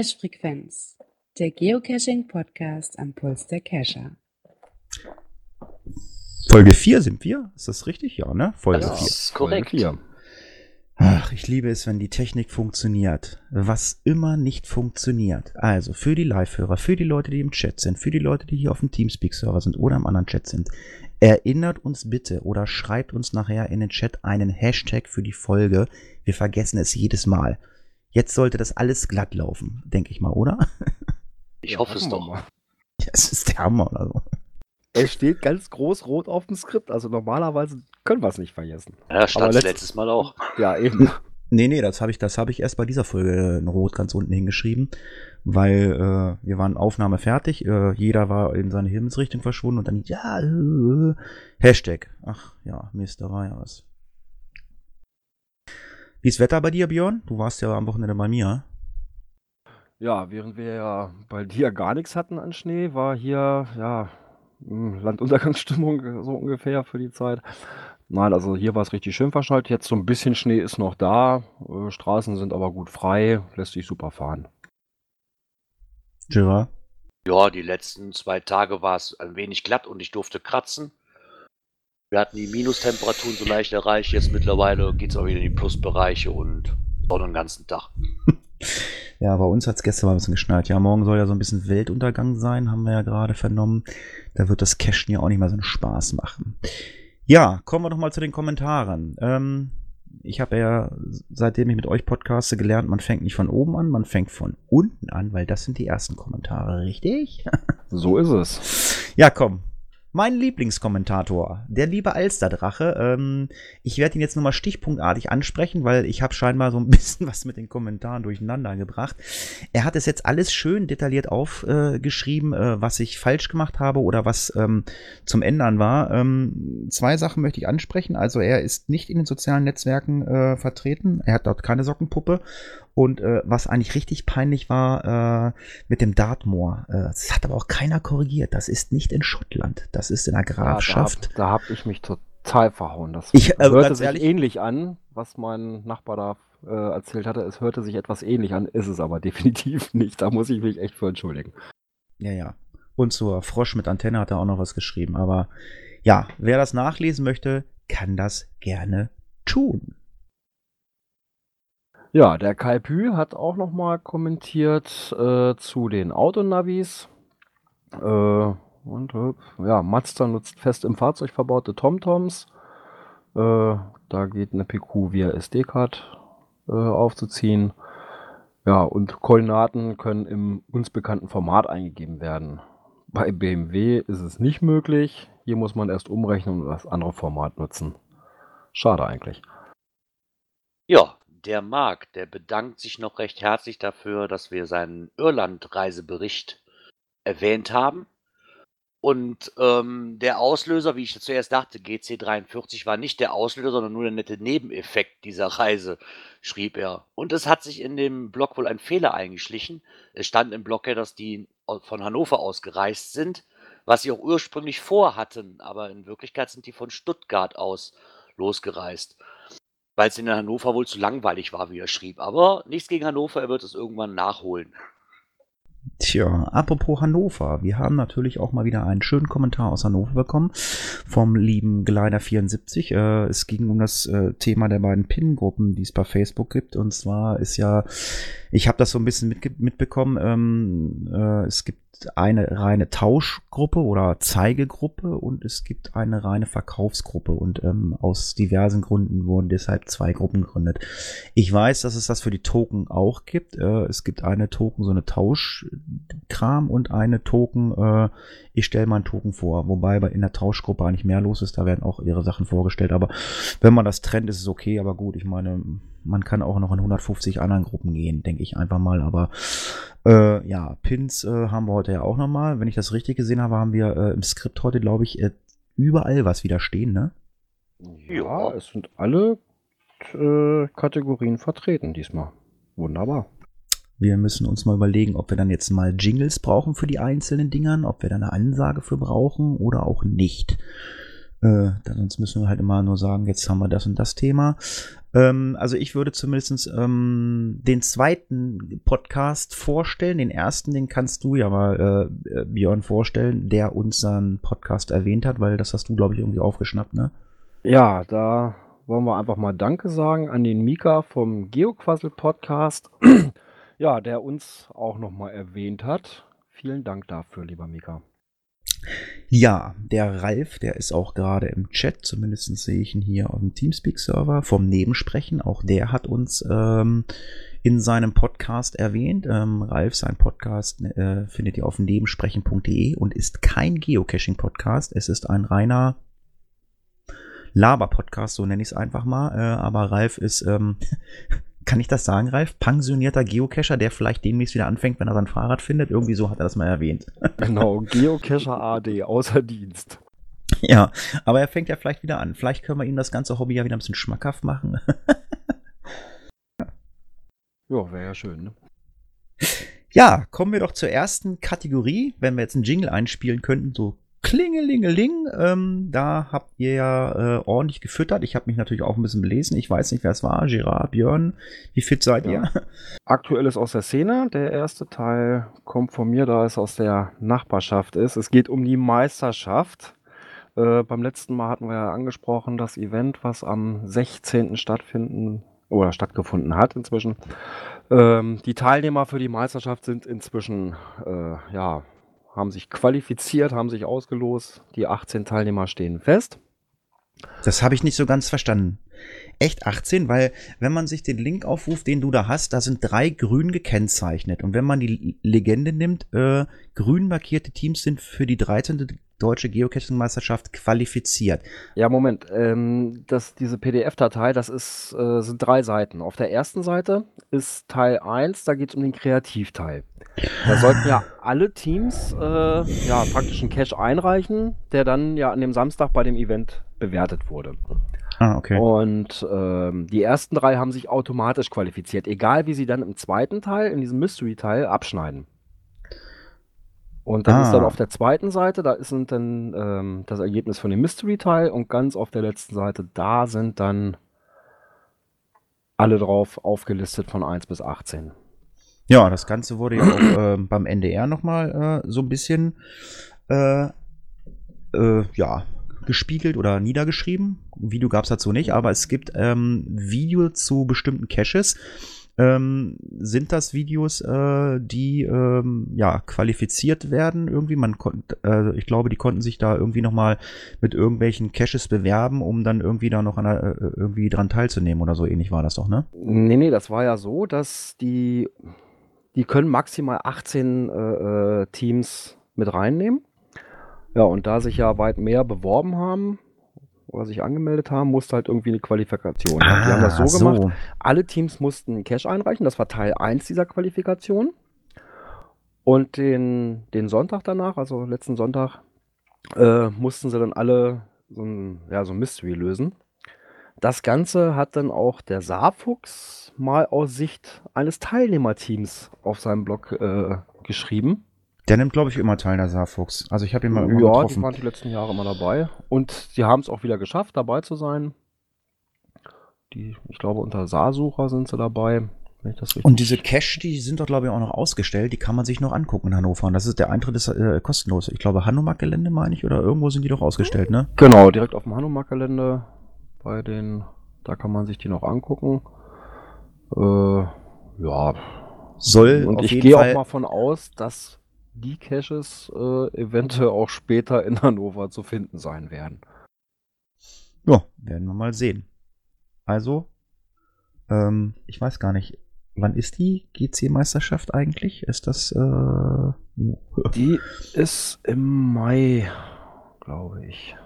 Cache-Frequenz, der Geocaching-Podcast am Puls der Cacher. Folge 4 sind wir. Ist das richtig? Ja, ne? Folge Das 4. ist korrekt. Folge Ach, ich liebe es, wenn die Technik funktioniert. Was immer nicht funktioniert. Also für die Live-Hörer, für die Leute, die im Chat sind, für die Leute, die hier auf dem Teamspeak-Server sind oder im anderen Chat sind. Erinnert uns bitte oder schreibt uns nachher in den Chat einen Hashtag für die Folge. Wir vergessen es jedes Mal. Jetzt sollte das alles glatt laufen, denke ich mal, oder? Ich Ja, hoffe es doch. mal. Ja, es ist der Hammer oder so. Es steht ganz groß rot auf dem Skript, also normalerweise können wir es nicht vergessen. Ja, stand Aber letzt- letztes Mal auch. Ja, eben. Nee, nee, das habe ich, das habe ich erst bei dieser Folge in Rot ganz unten hingeschrieben, weil äh, wir waren Aufnahme fertig, äh, jeder war in seine Himmelsrichtung verschwunden und dann ja äh, Hashtag. Ach ja, Mist, da war ja was. Wie ist Wetter bei dir, Björn? Du warst ja am Wochenende bei mir. Ja, während wir ja bei dir gar nichts hatten an Schnee, war hier, ja, hm, Landuntergangsstimmung so ungefähr für die Zeit. Nein, also hier war es richtig schön verschneit. Jetzt so ein bisschen Schnee ist noch da. Äh, Straßen sind aber gut frei, lässt sich super fahren. Gerard? Ja, die letzten zwei Tage war es ein wenig glatt und ich durfte kratzen. Wir hatten die Minustemperaturen so leicht erreicht. Jetzt mittlerweile geht es auch wieder in die Plusbereiche und Sonne den ganzen Tag. Ja, bei uns hat es gestern mal ein bisschen geschneit. Ja, morgen soll ja so ein bisschen Weltuntergang sein, haben wir ja gerade vernommen. Da wird das Cashen ja auch nicht mehr so einen Spaß machen. Ja, kommen wir doch mal zu den Kommentaren. Ähm, ich habe ja, seitdem ich mit euch podcaste, gelernt, man fängt nicht von oben an, man fängt von unten an, weil das sind die ersten Kommentare, richtig? So ist es. Ja, komm. Mein Lieblingskommentator, der liebe Alsterdrache. Ähm, ich werde ihn jetzt nur mal stichpunktartig ansprechen, weil ich habe scheinbar so ein bisschen was mit den Kommentaren durcheinander gebracht. Er hat es jetzt alles schön detailliert aufgeschrieben, äh, was ich falsch gemacht habe oder was ähm, zum Ändern war. Ähm, zwei Sachen möchte ich ansprechen. Also er ist nicht in den sozialen Netzwerken äh, vertreten. Er hat dort keine Sockenpuppe. Und äh, was eigentlich richtig peinlich war, äh, mit dem Dartmoor. Äh, das hat aber auch keiner korrigiert. Das ist nicht in Schottland. Das ist in der Grafschaft. Ja, da habe hab ich mich total verhauen. Das Ich, also hörte sich ehrlich- ähnlich an, was mein Nachbar da äh, erzählt hatte. Es hörte sich etwas ähnlich an, ist es aber definitiv nicht. Da muss ich mich echt für entschuldigen. Ja, ja. Und zur Frosch mit Antenne hat er auch noch was geschrieben. Aber ja, wer das nachlesen möchte, kann das gerne tun. Ja, der Kai Pü hat auch nochmal kommentiert äh, zu den Autonavis. Äh, und ja, Mazda nutzt fest im Fahrzeug verbaute TomToms. Äh, da geht eine PQ via SD-Card äh, aufzuziehen. Ja, und Koordinaten können im uns bekannten Format eingegeben werden. Bei BMW ist es nicht möglich. Hier muss man erst umrechnen und das andere Format nutzen. Schade eigentlich. Ja, der Marc, der bedankt sich noch recht herzlich dafür, dass wir seinen Irland-Reisebericht erwähnt haben. Und ähm, der Auslöser, wie ich zuerst dachte, GC43 war nicht der Auslöser, sondern nur der nette Nebeneffekt dieser Reise, schrieb er. Und es hat sich in dem Blog wohl ein Fehler eingeschlichen. Es stand im Blog ja, dass die von Hannover aus gereist sind, was sie auch ursprünglich vorhatten, aber in Wirklichkeit sind die von Stuttgart aus losgereist weil es in Hannover wohl zu langweilig war, wie er schrieb. Aber nichts gegen Hannover, er wird es irgendwann nachholen. Tja, apropos Hannover. Wir haben natürlich auch mal wieder einen schönen Kommentar aus Hannover bekommen vom lieben Gleiter74. Äh, es ging um das äh, Thema der beiden Pin-Gruppen, die es bei Facebook gibt. Und zwar ist ja, ich habe das so ein bisschen mitbekommen, ähm, äh, es gibt eine reine Tauschgruppe oder Zeigegruppe und es gibt eine reine Verkaufsgruppe. Und ähm, aus diversen Gründen wurden deshalb zwei Gruppen gegründet. Ich weiß, dass es das für die Token auch gibt. Äh, es gibt eine Token, so eine Tauschkram und eine Token, äh, ich stelle meinen Token vor. Wobei bei in der Tauschgruppe eigentlich mehr los ist, da werden auch ihre Sachen vorgestellt. Aber wenn man das trennt, ist es okay. Aber gut, ich meine, man kann auch noch in 150 anderen Gruppen gehen, denke ich einfach mal. Aber äh, ja, Pins äh, haben wir heute ja auch nochmal. Wenn ich das richtig gesehen habe, haben wir äh, im Skript heute, glaube ich, äh, überall was wieder stehen, ne? Ja, es sind alle äh, Kategorien vertreten diesmal. Wunderbar. Wir müssen uns mal überlegen, ob wir dann jetzt mal Jingles brauchen für die einzelnen Dingern, ob wir da eine Ansage für brauchen oder auch nicht. Äh, sonst müssen wir halt immer nur sagen, jetzt haben wir das und das Thema. Ähm, also ich würde zumindest ähm, den zweiten Podcast vorstellen. Den ersten, den kannst du ja mal, äh, Björn, vorstellen, der unseren Podcast erwähnt hat, weil das hast du, glaube ich, irgendwie aufgeschnappt, ne? Ja, da wollen wir einfach mal Danke sagen an den Mika vom Geoquassel Podcast, ja, der uns auch nochmal erwähnt hat. Vielen Dank dafür, lieber Mika. Ja, der Ralf, der ist auch gerade im Chat, zumindest sehe ich ihn hier auf dem Teamspeak-Server vom Nebensprechen. Auch der hat uns ähm, in seinem Podcast erwähnt. Ähm, Ralf, sein Podcast äh, findet ihr auf nebensprechen.de und ist kein Geocaching-Podcast. Es ist ein reiner Laber-Podcast, so nenne ich es einfach mal. Äh, aber Ralf ist, ähm, kann ich das sagen, Ralf? Pensionierter Geocacher, der vielleicht demnächst wieder anfängt, wenn er sein Fahrrad findet. Irgendwie so hat er das mal erwähnt. Genau, Geocacher AD, außer Dienst. Ja, aber er fängt ja vielleicht wieder an. Vielleicht können wir ihm das ganze Hobby ja wieder ein bisschen schmackhaft machen. ja, wäre ja schön, ne? Ja, kommen wir doch zur ersten Kategorie. Wenn wir jetzt einen Jingle einspielen könnten, so Klingelingeling, ähm, da habt ihr ja äh, ordentlich gefüttert. Ich habe mich natürlich auch ein bisschen belesen. Ich weiß nicht, wer es war. Gerard, Björn, wie fit seid ja. ihr? Ist aus der Szene. Der erste Teil kommt von mir, da es aus der Nachbarschaft ist. Es geht um die Meisterschaft. Äh, beim letzten Mal hatten wir ja angesprochen, das Event, was am 16. stattfinden oder stattgefunden hat inzwischen. Ähm, die Teilnehmer für die Meisterschaft sind inzwischen äh, ja haben sich qualifiziert, haben sich ausgelost. Die 18 Teilnehmer stehen fest. Das habe ich nicht so ganz verstanden. Echt 18, weil wenn man sich den Link aufruft, den du da hast, da sind drei grün gekennzeichnet. Und wenn man die Legende nimmt, äh, grün markierte Teams sind für die 13. deutsche Geocaching-Meisterschaft qualifiziert. Ja, Moment. Ähm, das, diese PDF-Datei, das ist, äh, sind drei Seiten. Auf der ersten Seite ist Teil 1, da geht es um den Kreativteil. Da sollten ja alle Teams äh, ja, praktisch einen Cache einreichen, der dann ja an dem Samstag bei dem Event bewertet wurde. Ah, okay. Und ähm, die ersten drei haben sich automatisch qualifiziert, egal wie sie dann im zweiten Teil, in diesem Mystery-Teil, abschneiden. Und das ah. ist dann ah. auf der zweiten Seite, da ist dann ähm, das Ergebnis von dem Mystery-Teil und ganz auf der letzten Seite, da sind dann alle drauf aufgelistet von 1 bis 18. Ja, das Ganze wurde ja auch äh, beim NDR nochmal äh, so ein bisschen äh, äh, ja, gespiegelt oder niedergeschrieben. Video gab es dazu nicht, aber es gibt ähm, Video zu bestimmten Caches. Ähm, sind das Videos, äh, die ähm, ja qualifiziert werden irgendwie? Man konnte, äh, ich glaube, die konnten sich da irgendwie noch mal mit irgendwelchen Caches bewerben, um dann irgendwie da noch an, äh, irgendwie dran teilzunehmen oder so ähnlich war das doch, ne? Nee, nee, das war ja so, dass die die können maximal 18 äh, äh, Teams mit reinnehmen. Ja, und da sich ja weit mehr beworben haben oder sich angemeldet haben, musste halt irgendwie eine Qualifikation. Ah, die haben das so, so, gemacht. Alle Teams mussten einen Cash einreichen. Das war Teil 1 dieser Qualifikation. Und den, den Sonntag danach, also letzten Sonntag, äh, mussten sie dann alle so ein, ja, so ein Mystery lösen. Das Ganze hat dann auch der Saarfuchs mal aus Sicht eines Teilnehmerteams auf seinem Blog äh, geschrieben. Der nimmt, glaube ich, immer teil, der Saarfuchs. Also ich habe ihn mal ja, getroffen. Ja, die waren die letzten Jahre immer dabei. Und sie haben es auch wieder geschafft, dabei zu sein. Die, ich glaube, unter Saarsucher sind sie dabei. Und diese Cache, die sind doch, glaube ich, auch noch ausgestellt. Die kann man sich noch angucken in Hannover. Und das ist der Eintritt ist äh, kostenlos. Ich glaube, Hanomag-Gelände meine ich, oder irgendwo sind die doch ausgestellt, ne? Genau, direkt auf dem Hanomag-Gelände bei den, da kann man sich die noch angucken. Äh, ja. Soll und ich gehe auch mal von aus, dass die Caches äh, eventuell auch später in Hannover zu finden sein werden. Ja, werden wir mal sehen. Also, ähm, ich weiß gar nicht, wann ist die GC-Meisterschaft eigentlich? Ist das. Äh, die ist im Mai, glaube ich.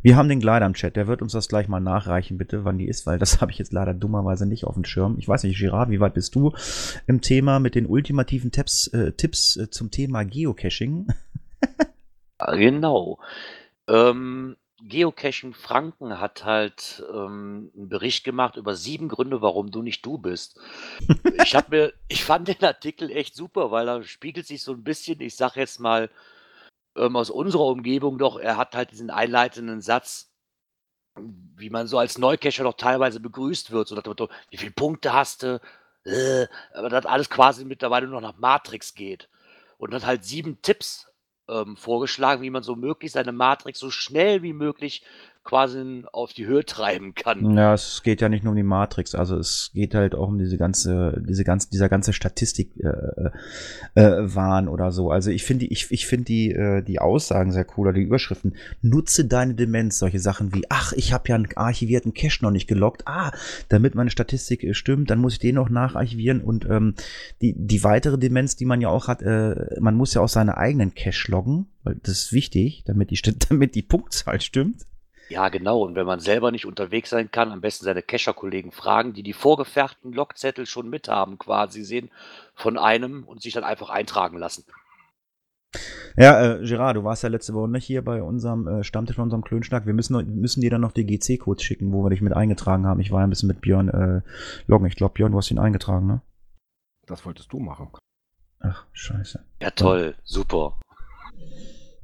Wir haben den Gleiter im Chat, der wird uns das gleich mal nachreichen, bitte, wann die ist, weil das habe ich jetzt leider dummerweise nicht auf dem Schirm. Ich weiß nicht, Girard, wie weit bist du im Thema mit den ultimativen Tipps, äh, Tipps äh, zum Thema Geocaching? genau. Ähm, Geocaching Franken hat halt ähm, einen Bericht gemacht über sieben Gründe, warum du nicht du bist. ich habe mir, ich fand den Artikel echt super, weil da spiegelt sich so ein bisschen, ich sag jetzt mal, ähm, aus unserer Umgebung doch, er hat halt diesen einleitenden Satz, wie man so als Neucacher doch teilweise begrüßt wird, so nach dem Motto, wie viele Punkte hast du? Äh, aber das alles quasi mittlerweile nur noch nach Matrix geht. Und hat halt sieben Tipps ähm, vorgeschlagen, wie man so möglich seine Matrix so schnell wie möglich quasi auf die Höhe treiben kann. Ja, es geht ja nicht nur um die Matrix, also es geht halt auch um diese ganze, diese ganze, dieser ganze Statistik äh, äh, Wahn oder so. Also ich finde, ich, ich finde die, äh, die Aussagen sehr cool oder die Überschriften. Nutze deine Demenz, solche Sachen wie, ach, ich habe ja einen archivierten Cache noch nicht gelockt. Ah, damit meine Statistik äh, stimmt, dann muss ich den noch nacharchivieren und ähm, die, die weitere Demenz, die man ja auch hat, äh, man muss ja auch seine eigenen Cache loggen, weil das ist wichtig, damit die, damit die Punktzahl stimmt. Ja, genau. Und wenn man selber nicht unterwegs sein kann, am besten seine Kescher-Kollegen fragen, die die vorgefertigten Logzettel schon mithaben, quasi sehen von einem und sich dann einfach eintragen lassen. Ja, äh, Gerard, du warst ja letzte Woche nicht hier bei unserem äh, Stammtisch, bei unserem Klönschnack. Wir müssen, müssen dir dann noch die GC-Codes schicken, wo wir dich mit eingetragen haben. Ich war ein bisschen mit Björn äh, loggen. Ich glaube, Björn, du hast ihn eingetragen, ne? Das wolltest du machen. Ach, scheiße. Ja, toll. Super.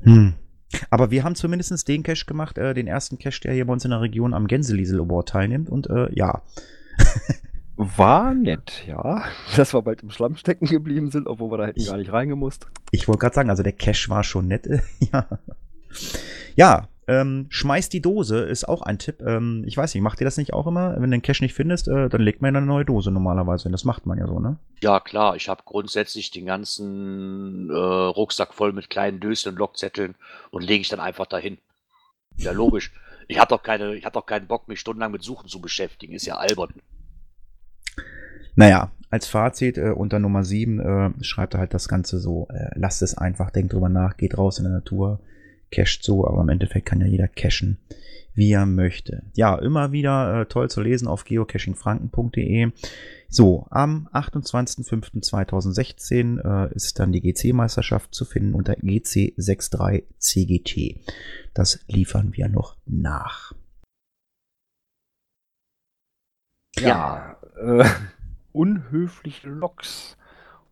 Hm. Aber wir haben zumindest den Cache gemacht, äh, den ersten Cache, der hier bei uns in der Region am Gänseliesel Award teilnimmt. Und äh, ja. War nett, ja. Dass wir bald im Schlamm stecken geblieben sind, obwohl wir da hätten gar nicht reingemusst. Ich wollte gerade sagen, also der Cache war schon nett. ja. Ja, ähm, schmeiß die Dose ist auch ein Tipp. Ähm, ich weiß nicht, macht ihr das nicht auch immer? Wenn du den Cache nicht findest, äh, dann legt man eine neue Dose normalerweise. Das macht man ja so, ne? Ja, klar. Ich habe grundsätzlich den ganzen äh, Rucksack voll mit kleinen Döschen und Lockzetteln und lege ich dann einfach dahin. Ja, logisch. Ich habe doch, keine, hab doch keinen Bock, mich stundenlang mit Suchen zu beschäftigen. Ist ja albern. Naja, als Fazit äh, unter Nummer 7 äh, schreibt er halt das Ganze so, äh, lasst es einfach, denkt drüber nach, geht raus in der Natur, cached so, aber im Endeffekt kann ja jeder cachen, wie er möchte. Ja, immer wieder äh, toll zu lesen auf geocachingfranken.de. So, am 28.05.2016 äh, ist dann die GC-Meisterschaft zu finden unter GC63CGT. Das liefern wir noch nach. Ja, ja äh, unhöfliche Loks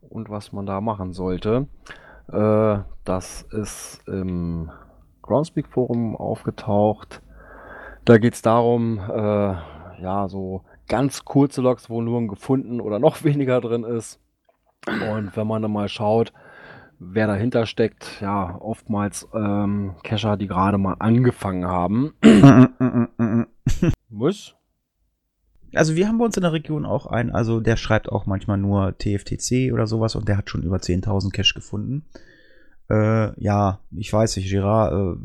und was man da machen sollte. Äh, das ist im Groundspeak Forum aufgetaucht. Da geht es darum, äh, ja, so ganz kurze Logs, wo nur ein gefunden oder noch weniger drin ist. Und wenn man dann mal schaut, wer dahinter steckt, ja, oftmals ähm, Cacher, die gerade mal angefangen haben. Muss? Also wir haben bei uns in der Region auch einen, also der schreibt auch manchmal nur TFTC oder sowas und der hat schon über 10.000 Cache gefunden. Äh, ja, ich weiß nicht, Gerard, äh,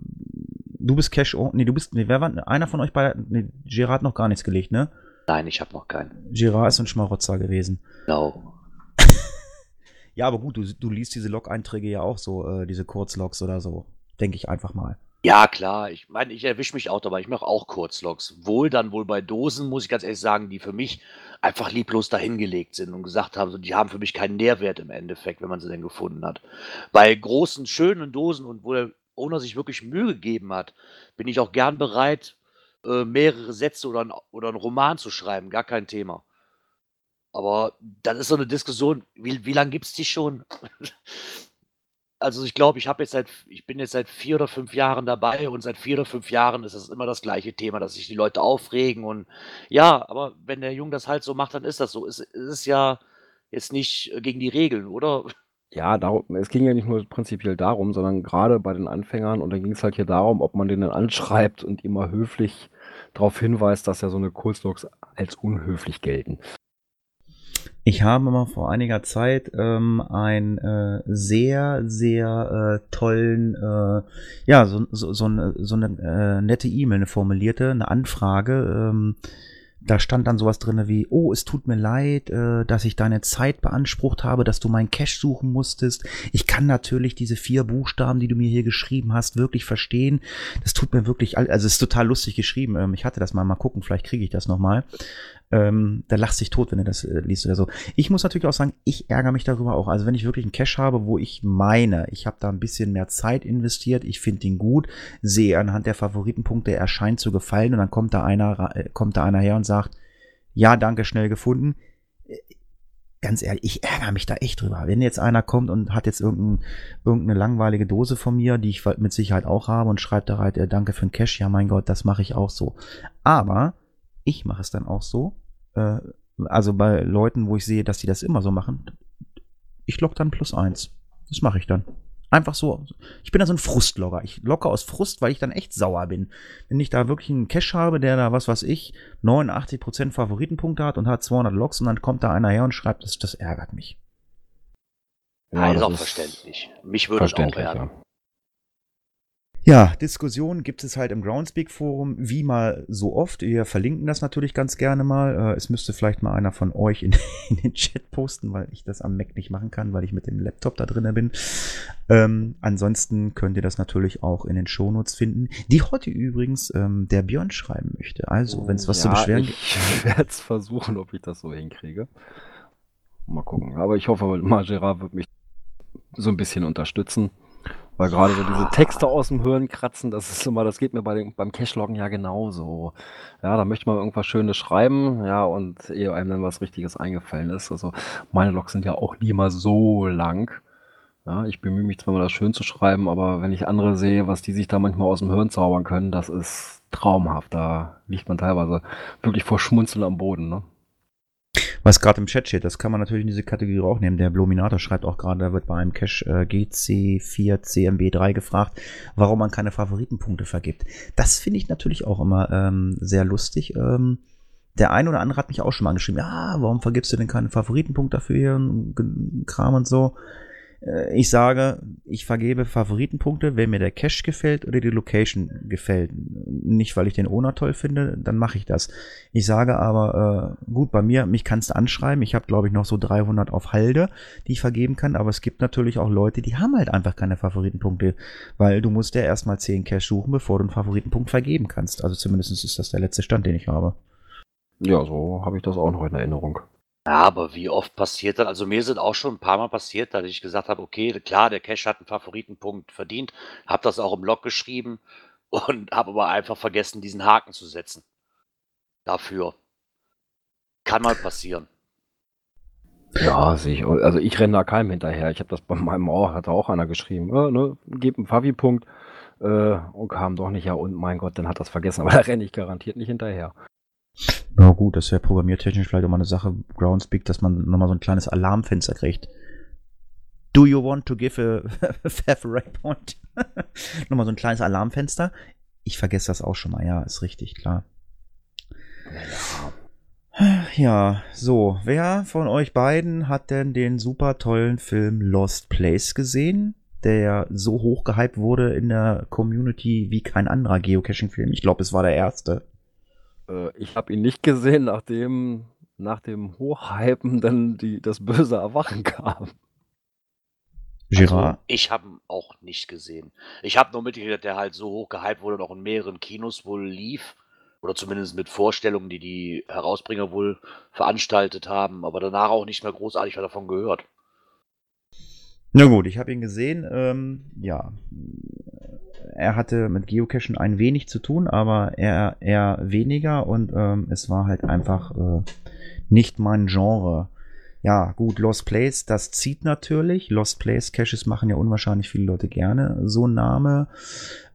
du bist Cash, oh, nee, du bist, nee, wer war, einer von euch beiden, nee, Gerard hat noch gar nichts gelegt, ne? Nein, ich habe noch keinen. Gerard ist ein Schmarotzer gewesen. Genau. ja, aber gut, du, du liest diese Log-Einträge ja auch so, äh, diese Kurzlogs oder so. Denke ich einfach mal. Ja, klar. Ich meine, ich erwische mich auch dabei. Ich mache auch Kurzlogs. Wohl dann wohl bei Dosen, muss ich ganz ehrlich sagen, die für mich einfach lieblos dahingelegt sind und gesagt haben, die haben für mich keinen Nährwert im Endeffekt, wenn man sie denn gefunden hat. Bei großen, schönen Dosen und wo der Owner sich wirklich Mühe gegeben hat, bin ich auch gern bereit, äh, mehrere Sätze oder, ein, oder einen Roman zu schreiben. Gar kein Thema. Aber das ist so eine Diskussion, wie, wie lange gibt es die schon? also ich glaube, ich habe jetzt seit, ich bin jetzt seit vier oder fünf Jahren dabei und seit vier oder fünf Jahren ist es immer das gleiche Thema, dass sich die Leute aufregen und ja, aber wenn der Junge das halt so macht, dann ist das so. Es, es ist ja jetzt nicht gegen die Regeln, oder? Ja, darum, es ging ja nicht nur prinzipiell darum, sondern gerade bei den Anfängern und dann ging es halt hier darum, ob man den dann anschreibt und immer höflich darauf hinweist, dass ja so eine Kurzlogs als unhöflich gelten. Ich habe mal vor einiger Zeit ähm, einen äh, sehr, sehr äh, tollen, äh, ja, so, so, so eine, so eine äh, nette E-Mail, eine formulierte, eine Anfrage. Ähm, da stand dann sowas drin wie, oh, es tut mir leid, äh, dass ich deine Zeit beansprucht habe, dass du meinen Cash suchen musstest. Ich kann natürlich diese vier Buchstaben, die du mir hier geschrieben hast, wirklich verstehen. Das tut mir wirklich, also es ist total lustig geschrieben. Ähm, ich hatte das mal, mal gucken, vielleicht kriege ich das nochmal. Ähm, da lachst dich tot, wenn du das äh, liest oder so. Ich muss natürlich auch sagen, ich ärgere mich darüber auch. Also wenn ich wirklich einen Cash habe, wo ich meine, ich habe da ein bisschen mehr Zeit investiert, ich finde ihn gut, sehe anhand der Favoritenpunkte, er scheint zu gefallen und dann kommt da einer, äh, kommt da einer her und sagt, ja, danke, schnell gefunden ganz ehrlich, ich ärgere mich da echt drüber. Wenn jetzt einer kommt und hat jetzt irgendein, irgendeine langweilige Dose von mir, die ich mit Sicherheit auch habe und schreibt da halt, äh, danke für den Cash, ja mein Gott, das mache ich auch so. Aber ich mache es dann auch so, äh, also bei Leuten, wo ich sehe, dass die das immer so machen, ich log dann plus eins. Das mache ich dann. Einfach so. Ich bin da so ein Frustlogger. Ich locke aus Frust, weil ich dann echt sauer bin. Wenn ich da wirklich einen Cash habe, der da, was weiß ich, 89% Favoritenpunkte hat und hat 200 Logs und dann kommt da einer her und schreibt, das, das ärgert mich. Ja, ist auch verständlich. Mich würde es auch ärgern. Ja. Ja, Diskussionen gibt es halt im Groundspeak-Forum, wie mal so oft. Wir verlinken das natürlich ganz gerne mal. Äh, es müsste vielleicht mal einer von euch in, in, den Chat posten, weil ich das am Mac nicht machen kann, weil ich mit dem Laptop da drin bin. Ähm, ansonsten könnt ihr das natürlich auch in den Shownotes finden, die heute übrigens ähm, der Björn schreiben möchte. Also, wenn es was ja, zu beschweren gibt. Ich werde es versuchen, ob ich das so hinkriege. Mal gucken. Aber ich hoffe, Margera wird mich so ein bisschen unterstützen. Weil gerade so diese Texte aus dem Hirn kratzen, das ist immer, das geht mir bei den, beim Cashloggen ja genauso. Ja, da möchte man irgendwas Schönes schreiben, ja, und ehe einem dann was Richtiges eingefallen ist. Also meine Logs sind ja auch nie mal so lang. Ja, ich bemühe mich zwar mal das schön zu schreiben, aber wenn ich andere sehe, was die sich da manchmal aus dem Hirn zaubern können, das ist traumhaft. Da liegt man teilweise wirklich vor Schmunzeln am Boden, ne? Was gerade im Chat steht, das kann man natürlich in diese Kategorie auch nehmen. Der Blominator schreibt auch gerade, da wird bei einem Cache äh, GC4CMB3 gefragt, warum man keine Favoritenpunkte vergibt. Das finde ich natürlich auch immer ähm, sehr lustig. Ähm, der eine oder andere hat mich auch schon mal angeschrieben, ja, warum vergibst du denn keine Favoritenpunkte dafür und Kram und so. Äh, ich sage, ich vergebe Favoritenpunkte, wenn mir der Cache gefällt oder die Location gefällt. Nicht, weil ich den Owner toll finde, dann mache ich das. Ich sage aber, äh, gut, bei mir, mich kannst du anschreiben. Ich habe, glaube ich, noch so 300 auf Halde, die ich vergeben kann. Aber es gibt natürlich auch Leute, die haben halt einfach keine Favoritenpunkte, weil du musst ja erstmal 10 Cache suchen, bevor du einen Favoritenpunkt vergeben kannst. Also zumindest ist das der letzte Stand, den ich habe. Ja, so habe ich das auch noch in Erinnerung. Ja, aber wie oft passiert das? Also mir sind auch schon ein paar Mal passiert, dass ich gesagt habe, okay, klar, der Cash hat einen Favoritenpunkt verdient, habe das auch im Log geschrieben und habe aber einfach vergessen, diesen Haken zu setzen. Dafür. Kann mal passieren. Ja, sehe. Also ich renne da keinem hinterher. Ich habe das bei meinem auch, hat auch einer geschrieben, äh, ne, gib einen Favi-Punkt äh, und kam doch nicht, ja und mein Gott, dann hat das vergessen, aber da renne ich garantiert nicht hinterher. Na gut, das wäre programmiertechnisch vielleicht auch mal eine Sache, Groundspeak, dass man nochmal so ein kleines Alarmfenster kriegt. Do you want to give a favorite point? nochmal so ein kleines Alarmfenster. Ich vergesse das auch schon mal, ja, ist richtig, klar. Ja, so, wer von euch beiden hat denn den super tollen Film Lost Place gesehen? Der so hoch gehypt wurde in der Community wie kein anderer Geocaching-Film. Ich glaube, es war der erste. Äh, ich habe ihn nicht gesehen, nachdem nach dem Hochhypen dann die, das böse Erwachen kam. Also, ich habe ihn auch nicht gesehen. Ich habe nur mitgekriegt, dass der halt so hoch gehypt wurde und auch in mehreren Kinos wohl lief. Oder zumindest mit Vorstellungen, die die Herausbringer wohl veranstaltet haben. Aber danach auch nicht mehr großartig davon gehört. Na gut, ich habe ihn gesehen. Ähm, ja, er hatte mit Geocachen ein wenig zu tun, aber er eher weniger und ähm, es war halt einfach äh, nicht mein Genre. Ja, gut, Lost Place, das zieht natürlich. Lost Place Caches machen ja unwahrscheinlich viele Leute gerne. So ein Name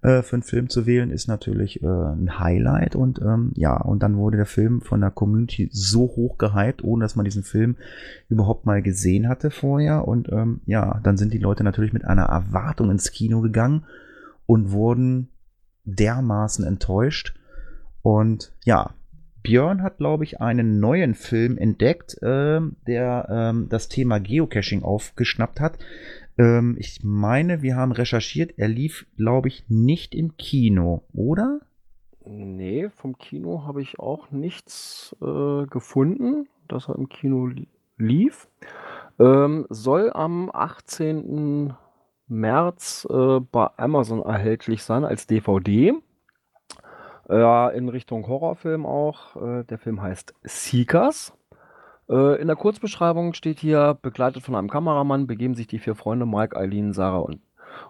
äh, für einen Film zu wählen ist natürlich äh, ein Highlight und ähm, ja, und dann wurde der Film von der Community so hoch gehypt, ohne dass man diesen Film überhaupt mal gesehen hatte vorher und ähm, ja, dann sind die Leute natürlich mit einer Erwartung ins Kino gegangen und wurden dermaßen enttäuscht. Und ja, Björn hat, glaube ich, einen neuen Film entdeckt, äh, der ähm, das Thema Geocaching aufgeschnappt hat. Ähm, ich meine, wir haben recherchiert, er lief, glaube ich, nicht im Kino, oder? Nee, vom Kino habe ich auch nichts äh, gefunden, dass er im Kino lief. Ähm, soll am 18. März äh, bei Amazon erhältlich sein als DVD. Äh, in Richtung Horrorfilm auch. Äh, der Film heißt Seekers. Äh, in der Kurzbeschreibung steht hier, begleitet von einem Kameramann begeben sich die vier Freunde Mike, Eileen, Sarah und,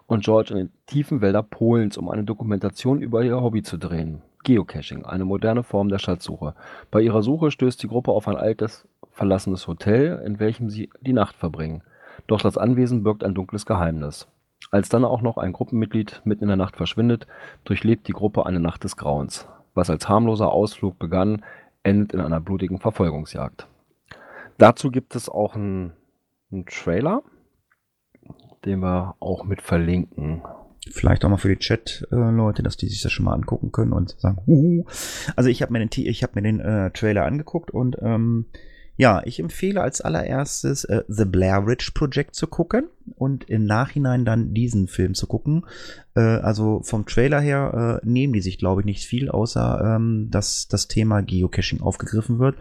und George in den tiefen Wälder Polens, um eine Dokumentation über ihr Hobby zu drehen. Geocaching, eine moderne Form der Schatzsuche. Bei ihrer Suche stößt die Gruppe auf ein altes verlassen das Hotel, in welchem sie die Nacht verbringen. Doch das Anwesen birgt ein dunkles Geheimnis. Als dann auch noch ein Gruppenmitglied mitten in der Nacht verschwindet, durchlebt die Gruppe eine Nacht des Grauens. Was als harmloser Ausflug begann, endet in einer blutigen Verfolgungsjagd. Dazu gibt es auch einen, einen Trailer, den wir auch mit verlinken. Vielleicht auch mal für die Chat-Leute, dass die sich das schon mal angucken können und sagen, huhu. Also ich habe mir den, ich hab mir den äh, Trailer angeguckt und ähm, ja, ich empfehle als allererstes äh, The Blair Witch Project zu gucken und im Nachhinein dann diesen Film zu gucken. Äh, also vom Trailer her äh, nehmen die sich, glaube ich, nicht viel, außer ähm, dass das Thema Geocaching aufgegriffen wird.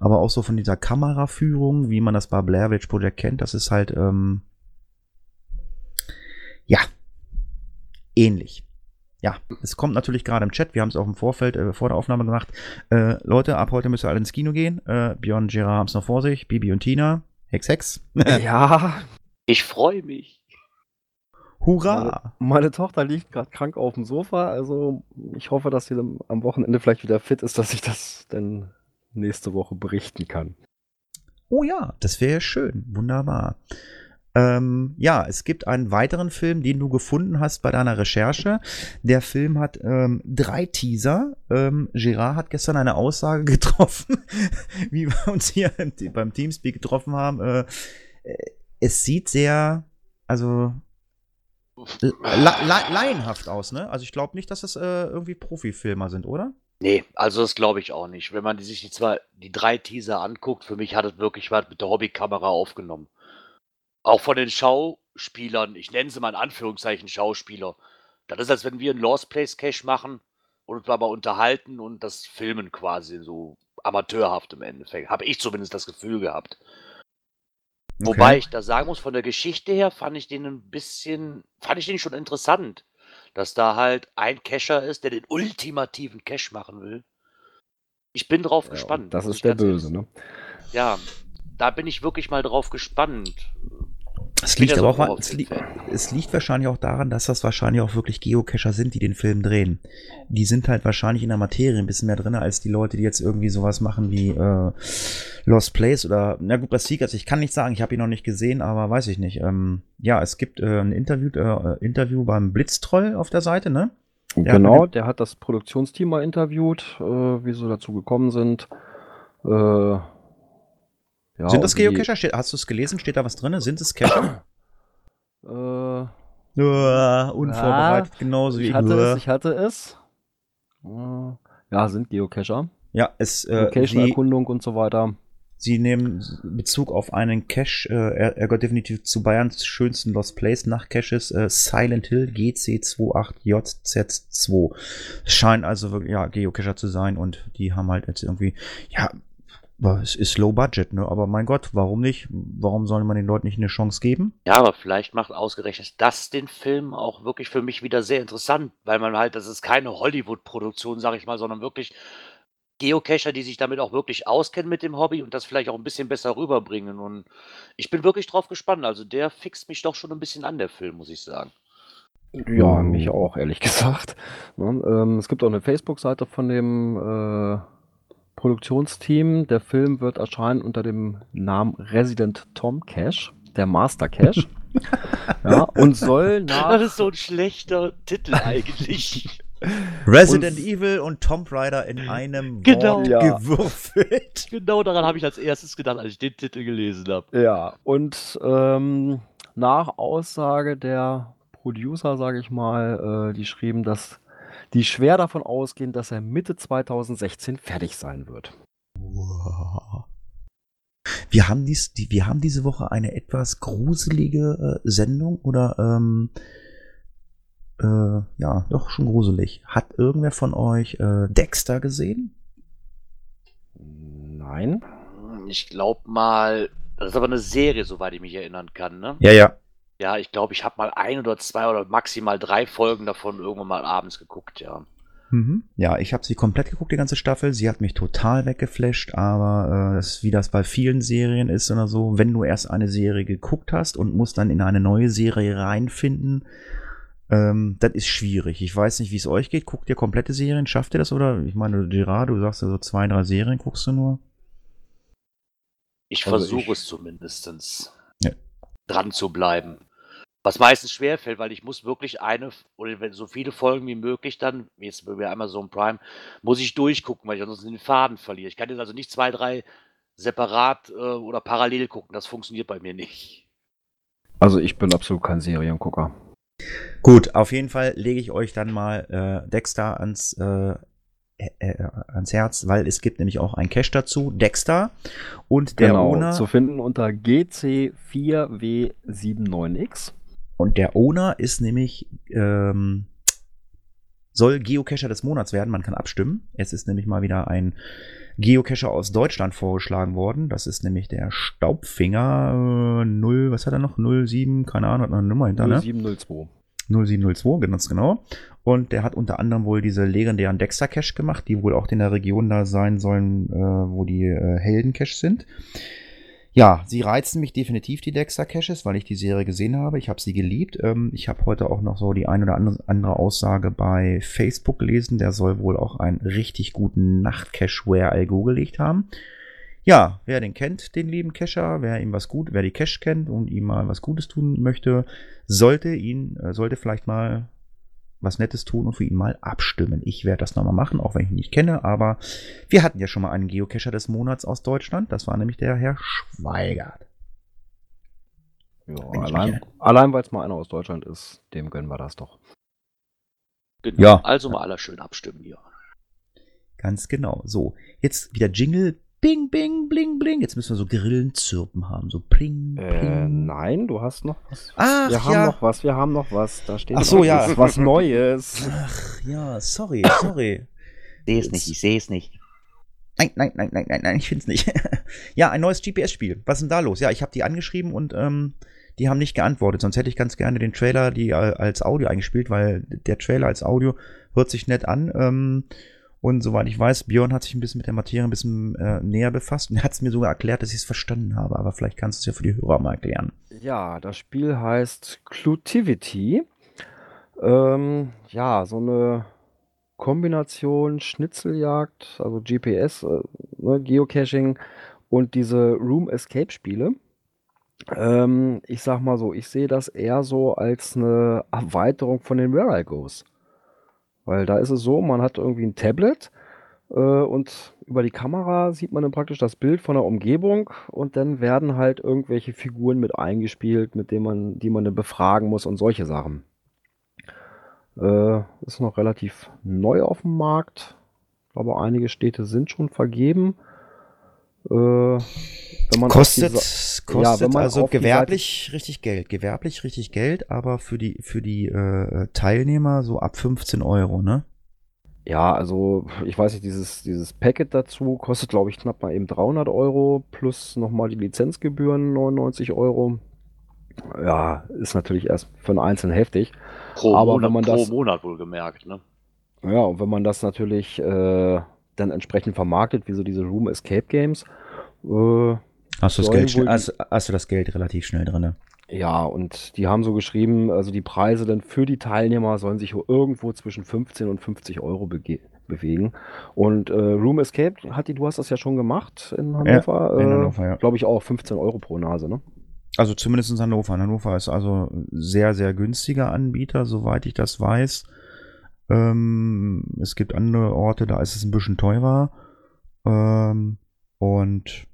Aber auch so von dieser Kameraführung, wie man das bei Blair Witch Project kennt, das ist halt ähm, ja ähnlich. Ja, es kommt natürlich gerade im Chat. Wir haben es auch im Vorfeld äh, vor der Aufnahme gemacht. Äh, Leute, ab heute müsst ihr alle ins Kino gehen. Äh, Björn und Gerard haben es noch vor sich. Bibi und Tina. Hex, Hex. ja, Ich freue mich. Hurra! meine Tochter liegt gerade krank auf dem Sofa, also ich hoffe, dass sie am Wochenende vielleicht wieder fit ist, dass ich das dann nächste Woche berichten kann. Oh ja, das wäre schön. Wunderbar. Ähm, ja, es gibt einen weiteren Film, den du gefunden hast bei deiner Recherche. Der Film hat ähm, drei Teaser. Ähm, Gerard hat gestern eine Aussage getroffen, wie wir uns hier beim Teamspeak getroffen haben. Äh, äh, es sieht sehr, also la la laienhaft aus, ne? Also ich glaube nicht, dass das äh, irgendwie Profifilmer sind, oder? Nee, also das glaube ich auch nicht. Wenn man sich die zwei, die drei Teaser anguckt, für mich hat es wirklich was mit der Hobbykamera aufgenommen. Auch von den Schauspielern, ich nenne sie mal in Anführungszeichen Schauspieler. Das ist, als wenn wir einen Lost Place Cache machen und uns aber unterhalten und das filmen quasi so amateurhaft im Endeffekt. Habe ich zumindest das Gefühl gehabt. Wobei ich da sagen muss, von der Geschichte her fand ich den ein bisschen, fand ich den schon interessant. Dass da halt ein Cacher ist, der den ultimativen Cache machen will. Ich bin drauf Ja, gespannt. das ist der Böse, ne? Ja, da bin ich wirklich mal drauf gespannt. Es liegt aber auch, es, li es liegt wahrscheinlich auch daran, dass das wahrscheinlich auch wirklich Geocacher sind, die den Film drehen. Die sind halt wahrscheinlich in der Materie ein bisschen mehr drin, als die Leute, die jetzt irgendwie sowas machen wie äh, Lost Place oder, na gut, bei Seekers, ich kann nicht sagen, ich habe ihn noch nicht gesehen, aber weiß ich nicht. Ähm, ja, es gibt äh, ein Interview, äh, Interview beim Blitztroll auf der Seite, ne? Ja, genau, mit der hat das Produktionsteam mal interviewt, äh, wie sie dazu gekommen sind. Äh, ja, sind das Geocacher? Steht, hast du es gelesen? Steht da was drin? Sind es Cacher? Äh, Ja, unvorbereitet, genauso wie ich hatte es, ich hatte es. Äh, ja, sind Geocacher. Ja, es, äh, Location-Erkundung und so weiter. Sie nehmen Bezug auf einen Cache, äh, er, er gehört definitiv zu Bayerns schönsten Lost Place nach Caches, äh, Silent Hill GC28JZ2. Scheint also wirklich, ja, Geocacher zu sein und die haben halt jetzt irgendwie, ja, es ist low budget, ne? Aber mein Gott, warum nicht? Warum soll man den Leuten nicht eine Chance geben? Ja, aber vielleicht macht ausgerechnet das den Film auch wirklich für mich wieder sehr interessant, weil man halt, das ist keine Hollywood-Produktion, sag ich mal, sondern wirklich Geocacher, die sich damit auch wirklich auskennen mit dem Hobby und das vielleicht auch ein bisschen besser rüberbringen. Und ich bin wirklich drauf gespannt. Also der fixt mich doch schon ein bisschen an, der Film, muss ich sagen. Ja, mich auch, ehrlich gesagt. Ne, ähm, es gibt auch eine Facebook-Seite von dem äh, Produktionsteam. Der Film wird erscheinen unter dem Namen Resident Tom Cash, der Master Cash. ja, und soll nach. Das ist so ein schlechter Titel eigentlich. Resident Und- Evil und Tomb Raider in einem Genau. Wort Ja. gewürfelt. genau daran habe ich als erstes gedacht, als ich den Titel gelesen habe. Ja, und ähm, nach Aussage der Producer, sage ich mal, äh, die schrieben, dass die schwer davon ausgehen, dass er Mitte 2016 fertig sein wird. Wow. Wir haben, dies, die, wir haben diese Woche eine etwas gruselige äh, Sendung oder ähm, äh, ja, doch schon gruselig. Hat irgendwer von euch äh, Dexter gesehen? Nein. Ich glaube mal, das ist aber eine Serie, soweit ich mich erinnern kann, ne? Ja, ja. Ja, ich glaube, ich habe mal ein oder zwei oder maximal drei Folgen davon irgendwann mal abends geguckt, ja. Mhm. Ja, ich habe sie komplett geguckt, die ganze Staffel. Sie hat mich total weggeflasht, aber äh, das, wie das bei vielen Serien ist oder so, wenn du erst eine Serie geguckt hast und musst dann in eine neue Serie reinfinden, ähm, das ist schwierig. Ich weiß nicht, wie es euch geht. Guckt ihr komplette Serien? Schafft ihr das? Oder ich meine, Gerard, du sagst ja so zwei, drei Serien guckst du nur. Ich Also versuche es zumindestens Ja. Dran zu bleiben. Was meistens schwerfällt, weil ich muss wirklich eine oder wenn so viele Folgen wie möglich dann, wie jetzt bei Amazon Prime, muss ich durchgucken, weil ich ansonsten den Faden verliere. Ich kann jetzt also nicht zwei, drei separat äh, oder parallel gucken. Das funktioniert bei mir nicht. Also ich bin absolut kein Seriengucker. Gut, auf jeden Fall lege ich euch dann mal äh, Dexter ans, äh, ans Herz, weil es gibt nämlich auch einen Cache dazu, Dexter. Und der genau, Owner, zu finden unter GC4W79X. und der Owner ist nämlich, ähm, soll Geocacher des Monats werden. Man kann abstimmen. Es ist nämlich mal wieder ein Geocacher aus Deutschland vorgeschlagen worden. Das ist nämlich der Staubfinger äh, 0, was hat er noch? 07, keine Ahnung, hat noch eine Nummer hinter, ne? 0702. 0702, ganz genau. Und der hat unter anderem wohl diese legendären Dexter Cache gemacht, die wohl auch in der Region da sein sollen, äh, wo die äh, Helden Cache sind. Ja, sie reizen mich definitiv, die Dexter Caches, weil ich die Serie gesehen habe. Ich habe sie geliebt. Ähm, ich habe heute auch noch so die ein oder andere, Aussage bei Facebook gelesen. Der soll wohl auch einen richtig guten Nacht-Cache Where I Go gelegt haben. Ja, wer den kennt, den lieben Cacher, wer ihm was gut, wer die Cache kennt und ihm mal was Gutes tun möchte, sollte ihn, äh, sollte vielleicht mal was Nettes tun und für ihn mal abstimmen. Ich werde das nochmal machen, auch wenn ich ihn nicht kenne, aber wir hatten ja schon mal einen Geocacher des Monats aus Deutschland. Das war nämlich der Herr Schweigert. Ja, allein allein weil es mal einer aus Deutschland ist, dem gönnen wir das doch. Genau. Ja. Also mal alle schön abstimmen hier. Ganz genau. So, jetzt wieder Jingle. Bing, bing, bling, bling. Jetzt müssen wir so Grillenzirpen haben. So pling, Äh, pling. nein, du hast noch was. Ach, wir haben ja. noch was, wir haben noch was. Da steht Ach so, noch ja. was, was Neues. Ach, ja, sorry, sorry. Sehe es nicht, ich sehe es nicht. Nein, nein, nein, nein, nein, nein, ich find's nicht. ja, ein neues GPS-Spiel. Was ist denn da los? Ja, ich habe die angeschrieben und ähm, die haben nicht geantwortet. Sonst hätte ich ganz gerne den Trailer die äh, als Audio eingespielt, weil der Trailer als Audio hört sich nett an. Ähm, und soweit ich weiß, Björn hat sich ein bisschen mit der Materie ein bisschen äh, näher befasst und hat es mir sogar erklärt, dass ich es verstanden habe. Aber vielleicht kannst du es ja für die Hörer mal erklären. Ja, das Spiel heißt Clutivity. Ähm, ja, so eine Kombination Schnitzeljagd, also GPS, äh, ne, Geocaching und diese Room Escape Spiele. Ähm, ich sag mal so, ich sehe das eher so als eine Erweiterung von den Where I Goes. Weil da ist es so, man hat irgendwie ein Tablet äh, und über die Kamera sieht man dann praktisch das Bild von der Umgebung und dann werden halt irgendwelche Figuren mit eingespielt, mit denen man, die man dann befragen muss und solche Sachen. Äh, ist noch relativ neu auf dem Markt. Glaube, einige Städte sind schon vergeben. Äh, wenn man auf Kostet, die Sa- kostet wenn man also gewerblich richtig Geld. Gewerblich richtig Geld, aber für die, für die äh, Teilnehmer so ab 15 Euro, ne? Ja, also ich weiß nicht, dieses, dieses Packet dazu kostet, glaube ich, knapp mal eben 300 Euro plus nochmal die Lizenzgebühren 99 Euro. Ja, ist natürlich erst für einen Einzelnen heftig. Pro, Aber Monat, wenn man pro das- Monat wohlgemerkt, ne? Ja, und wenn man das natürlich äh, dann entsprechend vermarktet, wie so diese Room Escape Games, äh, Hast du das Geld, wohl die- hast, hast du das Geld relativ schnell drin? ja, und die haben so geschrieben, also die Preise dann für die Teilnehmer sollen sich irgendwo zwischen 15 und 50 Euro bewegen. Und äh, Room Escape, Hatti, du hast das ja schon gemacht in Hannover. in äh, Hannover, ja. Glaube ich auch 15 Euro pro Nase, ne? Also zumindest in Hannover. Hannover ist also sehr, sehr günstiger Anbieter, soweit ich das weiß. Ähm, es gibt andere Orte, da ist es ein bisschen teurer. Ähm, und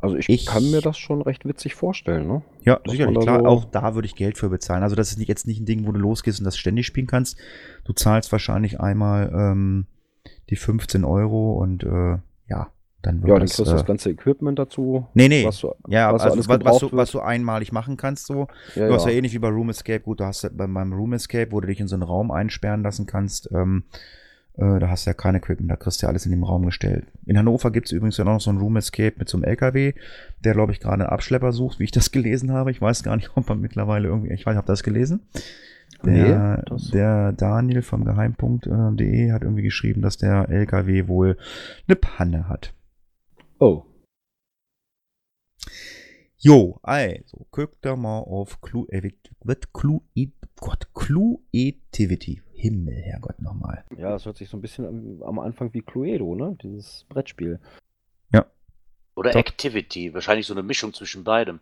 Also ich, Ich- kann mir das schon recht witzig vorstellen, ne? ja, Dass sicherlich, klar, so- auch da würde ich Geld für bezahlen. Also das ist jetzt nicht ein Ding, wo du losgehst und das ständig spielen kannst. Du zahlst wahrscheinlich einmal ähm, die 15 Euro und äh, dann Ja, dann das, kriegst du das äh, ganze Equipment dazu. Nee, nee. Was, du- ja, was also was, was, du, was du einmalig machen kannst, so. ja, Du hast ja ja. ähnlich wie bei Room Escape, gut, du hast ja bei meinem Room Escape, wo du dich in so einen Raum einsperren lassen kannst, ähm, äh, da hast du ja kein Equipment, da kriegst du ja alles in dem Raum gestellt. In Hannover gibt es übrigens ja noch so einen Room Escape mit so einem LKW, der, glaube ich, gerade einen Abschlepper sucht, wie ich das gelesen habe. Ich weiß gar nicht, ob man mittlerweile irgendwie, ich weiß, ich habe das gelesen. Der, Nee, der Daniel vom Geheimpunkt.de hat irgendwie geschrieben, dass der LKW wohl eine Panne hat. Oh. Jo, also, guck da mal auf Clue, äh, wird Clue, Gott, Cluetivity. Himmel, Herrgott, nochmal. Ja, das hört sich so ein bisschen am, am Anfang wie Cluedo, ne? Dieses Brettspiel. Oder Doch. Activity, wahrscheinlich so eine Mischung zwischen beidem.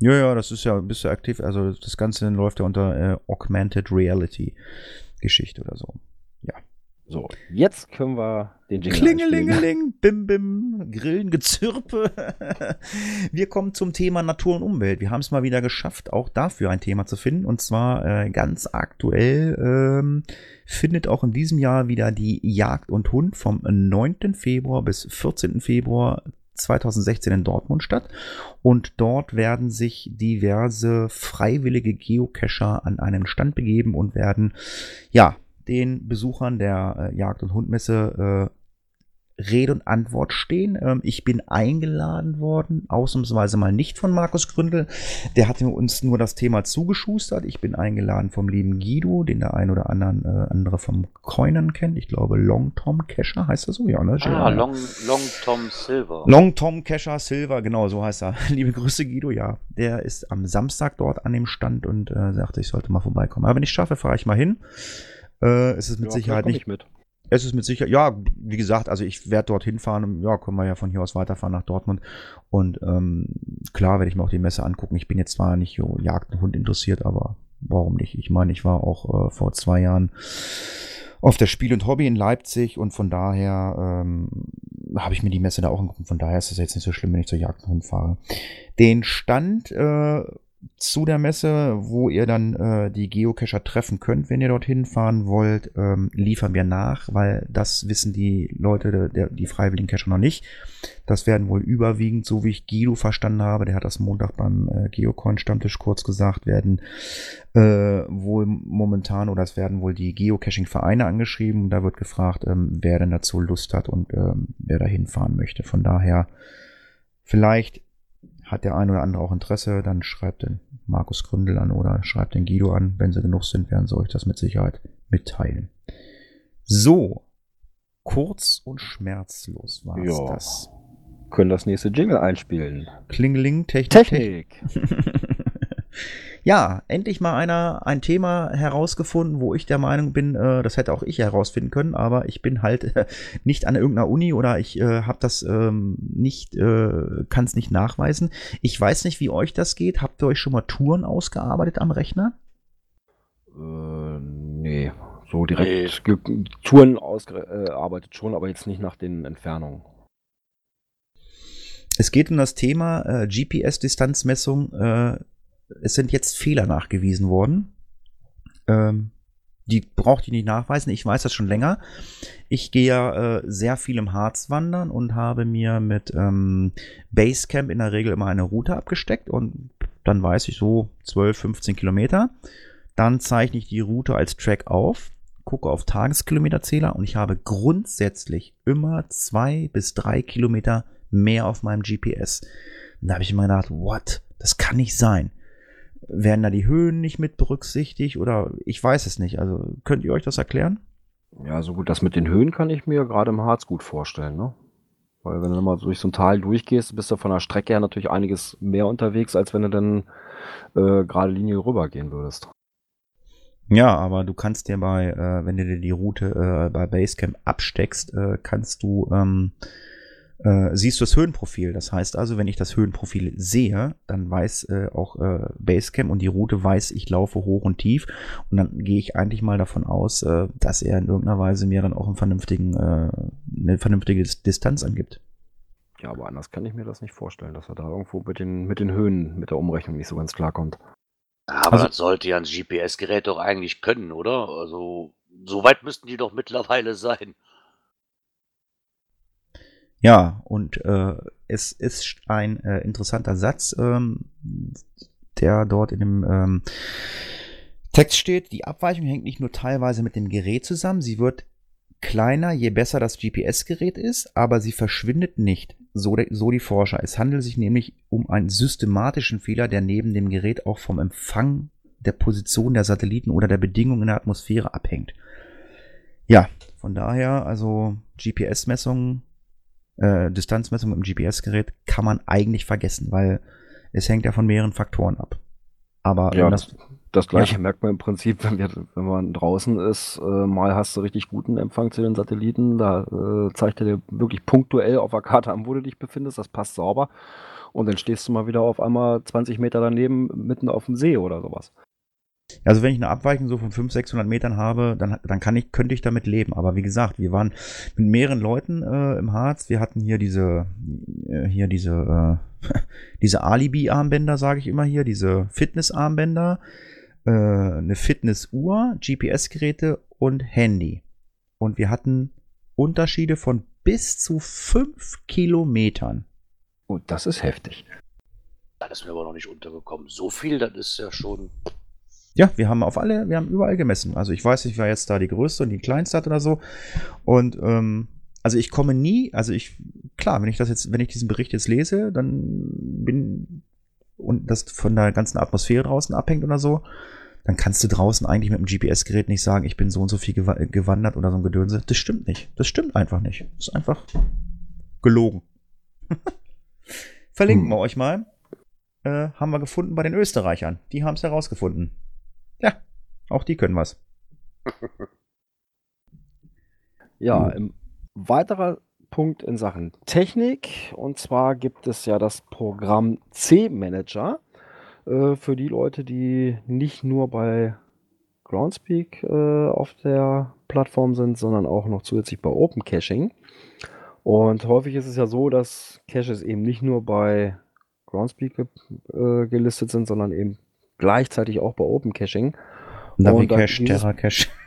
Ja, ja, das ist ja, bist du aktiv, also das Ganze läuft ja unter äh, Augmented Reality Geschichte oder so. So, jetzt können wir den Jingle. Klingelingeling, bim bim, Grillen, Gezirpe. Wir kommen zum Thema Natur und Umwelt. Wir haben es mal wieder geschafft, auch dafür ein Thema zu finden. Und zwar äh, ganz aktuell ähm, findet auch in diesem Jahr wieder die Jagd und Hund vom 9. Februar bis 14. Februar 2016 in Dortmund statt. Und dort werden sich diverse freiwillige Geocacher an einen Stand begeben und werden, ja, den Besuchern der äh, Jagd- und Hundmesse äh, Rede und Antwort stehen. Ähm, ich bin eingeladen worden, ausnahmsweise mal nicht von Markus Gründel. Der hatte uns nur das Thema zugeschustert. Ich bin eingeladen vom lieben Guido, den der ein oder anderen, äh, andere vom Coinern kennt. Ich glaube, Long Tom Kescher heißt er so, ja, ne? Ah, Long, Long Tom Silver. Long Tom Kescher Silver, genau, so heißt er. Liebe Grüße, Guido, ja. Der ist am Samstag dort an dem Stand und äh, sagte, ich sollte mal vorbeikommen. Aber wenn ich schaffe, fahre ich mal hin. Äh, es ist mit Ja, Sicherheit nicht ich mit. es ist mit Sicherheit, ja, wie gesagt, also ich werde dorthin fahren, ja, können wir ja von hier aus weiterfahren nach Dortmund. Und ähm, klar werde ich mir auch die Messe angucken. Ich bin jetzt zwar nicht so Jagd und Hund interessiert, aber warum nicht? Ich meine, ich war auch äh, vor zwei Jahren auf der Spiel und Hobby in Leipzig und von daher ähm, habe ich mir die Messe da auch angeguckt. Von daher ist es jetzt nicht so schlimm, wenn ich zur Jagd und Hund fahre. Den Stand äh, zu der Messe, wo ihr dann äh, die Geocacher treffen könnt, wenn ihr dorthin fahren wollt, ähm, liefern wir nach, weil das wissen die Leute, der, die freiwilligen Cacher noch nicht. Das werden wohl überwiegend, so wie ich Guido verstanden habe, der hat das Montag beim äh, Geocoin-Stammtisch kurz gesagt, werden äh, wohl momentan oder es werden wohl die Geocaching-Vereine angeschrieben und da wird gefragt, ähm, wer denn dazu Lust hat und ähm, wer da hinfahren möchte. Von daher vielleicht hat der ein oder andere auch Interesse, dann schreibt den Markus Gründel an oder schreibt den Guido an. Wenn sie genug sind, werden sie euch das mit Sicherheit mitteilen. So, kurz und schmerzlos war es das. Können das nächste Jingle einspielen. Klingeling, Technik. Technik. Ja, endlich mal einer ein Thema herausgefunden, wo ich der Meinung bin, äh, das hätte auch ich herausfinden können, aber ich bin halt äh, nicht an irgendeiner Uni oder ich äh, habe das ähm, nicht, äh, kann es nicht nachweisen. Ich weiß nicht, wie euch das geht. Habt ihr euch schon mal Touren ausgearbeitet am Rechner? Äh, nee. So direkt ge- Touren ausgearbeitet schon, aber jetzt nicht nach den Entfernungen. Es geht um das Thema äh, GPS-Distanzmessung. Äh, es sind jetzt Fehler nachgewiesen worden. Ähm, die braucht ihr nicht nachweisen. Ich weiß das schon länger. Ich gehe ja äh, sehr viel im Harz wandern und habe mir mit ähm, Basecamp in der Regel immer eine Route abgesteckt und dann weiß ich so 12, 15 Kilometer. Dann zeichne ich die Route als Track auf, gucke auf Tageskilometerzähler und ich habe grundsätzlich immer zwei bis drei Kilometer mehr auf meinem GPS. Und da habe ich immer gedacht, what? Das kann nicht sein. Werden da die Höhen nicht mit berücksichtigt oder ich weiß es nicht. Also könnt ihr euch das erklären? Ja, so gut, das mit den Höhen kann ich mir gerade im Harz gut vorstellen, ne? Weil wenn du mal durch so ein Tal durchgehst, bist du von der Strecke her natürlich einiges mehr unterwegs, als wenn du dann äh, gerade Linie rübergehen würdest. Ja, aber du kannst dir bei, äh, wenn du dir die Route äh, bei Basecamp absteckst, äh, kannst du, ähm, äh, siehst du das Höhenprofil. Das heißt also, wenn ich das Höhenprofil sehe, dann weiß äh, auch äh, Basecamp und die Route weiß, ich laufe hoch und tief. Und dann gehe ich eigentlich mal davon aus, äh, dass er in irgendeiner Weise mir dann auch einen vernünftigen, äh, eine vernünftige Dis- Distanz angibt. Ja, aber anders kann ich mir das nicht vorstellen, dass er da irgendwo mit den, mit den Höhen, mit der Umrechnung nicht so ganz klar kommt. Aber Also- das sollte ja ein GPS-Gerät doch eigentlich können, oder? Also, so weit müssten die doch mittlerweile sein. Ja, und äh, es ist ein äh, interessanter Satz, ähm, der dort in dem ähm, Text steht. Die Abweichung hängt nicht nur teilweise mit dem Gerät zusammen, sie wird kleiner, je besser das GPS-Gerät ist, aber sie verschwindet nicht, so, de, so die Forscher. Es handelt sich nämlich um einen systematischen Fehler, der neben dem Gerät auch vom Empfang der Position der Satelliten oder der Bedingungen in der Atmosphäre abhängt. Ja, von daher, also GPS-Messungen äh, Distanzmessung mit dem GPS-Gerät kann man eigentlich vergessen, weil es hängt ja von mehreren Faktoren ab. Aber Ja, das, Das gleiche ja. merkt man im Prinzip, wenn, wir, wenn man draußen ist. Äh, mal hast du richtig guten Empfang zu den Satelliten. Da äh, zeigt er dir wirklich punktuell auf der Karte an, wo du dich befindest. Das passt sauber. Und dann stehst du mal wieder auf einmal 20 Meter daneben, mitten auf dem See oder sowas. Also wenn ich eine Abweichung so von 500, 600 Metern habe, dann, dann kann ich, könnte ich damit leben. Aber wie gesagt, wir waren mit mehreren Leuten äh, im Harz. Wir hatten hier diese, äh, hier diese, äh, diese Alibi-Armbänder, sage ich immer hier, diese Fitness-Armbänder, äh, eine Fitness-Uhr, GPS-Geräte und Handy. Und wir hatten Unterschiede von bis zu 5 Kilometern. Oh, das ist heftig. Das ist mir aber noch nicht untergekommen. So viel, das ist ja schon. Ja, wir haben auf alle, wir haben überall gemessen. Also ich weiß nicht, wer jetzt da die größte und die kleinste hat oder so. Und ähm, also ich komme nie, also ich, klar, wenn ich das jetzt, wenn ich diesen Bericht jetzt lese, dann bin und das von der ganzen Atmosphäre draußen abhängt oder so, dann kannst du draußen eigentlich mit dem GPS-Gerät nicht sagen, ich bin so und so viel gewandert oder so ein Gedönse. Das stimmt nicht. Das stimmt einfach nicht. Das ist einfach gelogen. Verlinken hm. wir euch mal. Äh, haben wir gefunden bei den Österreichern. Die haben es herausgefunden. Ja, auch die können was. Ja, ein weiterer Punkt in Sachen Technik. Und zwar gibt es ja das Programm C-Manager äh, für die Leute, die nicht nur bei Groundspeak äh, auf der Plattform sind, sondern auch noch zusätzlich bei Open Caching. Und häufig ist es ja so, dass Caches eben nicht nur bei Groundspeak ge äh, gelistet sind, sondern eben gleichzeitig auch bei Open Caching. Navi Cache, Terra Cache.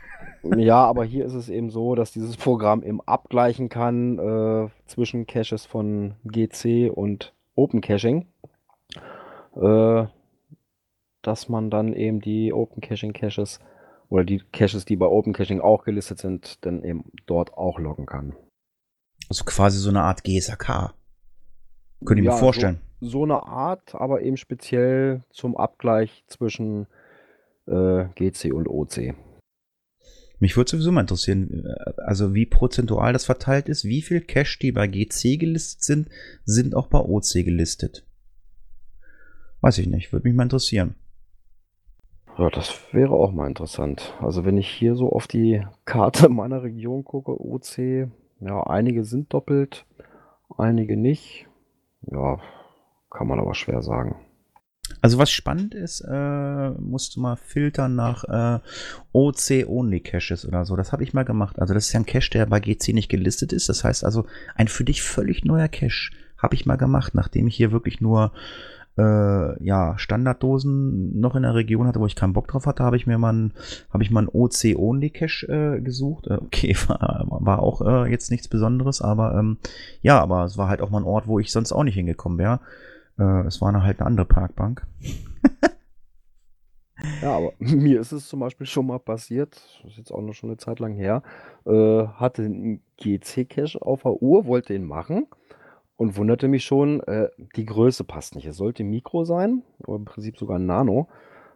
Ja, aber hier ist es eben so, dass dieses Programm eben abgleichen kann äh, zwischen Caches von GC und Open Caching. Äh, dass man dann eben die Open Caching Caches oder die Caches, die bei Open Caching auch gelistet sind, dann eben dort auch loggen kann. Also quasi so eine Art GSAK. Könnt ihr ja, mir vorstellen. So, so, eine Art, aber eben speziell zum Abgleich zwischen äh, GC und OC. Mich würde sowieso mal interessieren, äh, also wie prozentual das verteilt ist. Wie viel Cache, die bei GC gelistet sind, sind auch bei OC gelistet? Weiß ich nicht, würde mich mal interessieren. Ja, das wäre auch mal interessant. Also wenn ich hier so auf die Karte meiner Region gucke, OC, ja, einige sind doppelt, einige nicht. Ja, kann man aber schwer sagen. Also was spannend ist, äh, musst du mal filtern nach äh, OC-Only-Caches oder so. Das habe ich mal gemacht. Also das ist ja ein Cache, der bei GC nicht gelistet ist. Das heißt also, ein für dich völlig neuer Cache habe ich mal gemacht, nachdem ich hier wirklich nur äh, ja, Standarddosen noch in der Region hatte, wo ich keinen Bock drauf hatte, habe ich mir mal ein, habe ich mal ein OC-Only-Cache äh, gesucht. Äh, okay, war, war auch äh, jetzt nichts Besonderes, aber ähm, ja, aber es war halt auch mal ein Ort, wo ich sonst auch nicht hingekommen wäre. Äh, es war eine, halt eine andere Parkbank. Ja, aber mir ist es zum Beispiel schon mal passiert, das ist jetzt auch noch schon eine Zeit lang her, äh, hatte einen GC-Cache auf der Uhr, wollte ihn machen und wunderte mich schon, äh, die Größe passt nicht. Es sollte Mikro sein, oder im Prinzip sogar Nano.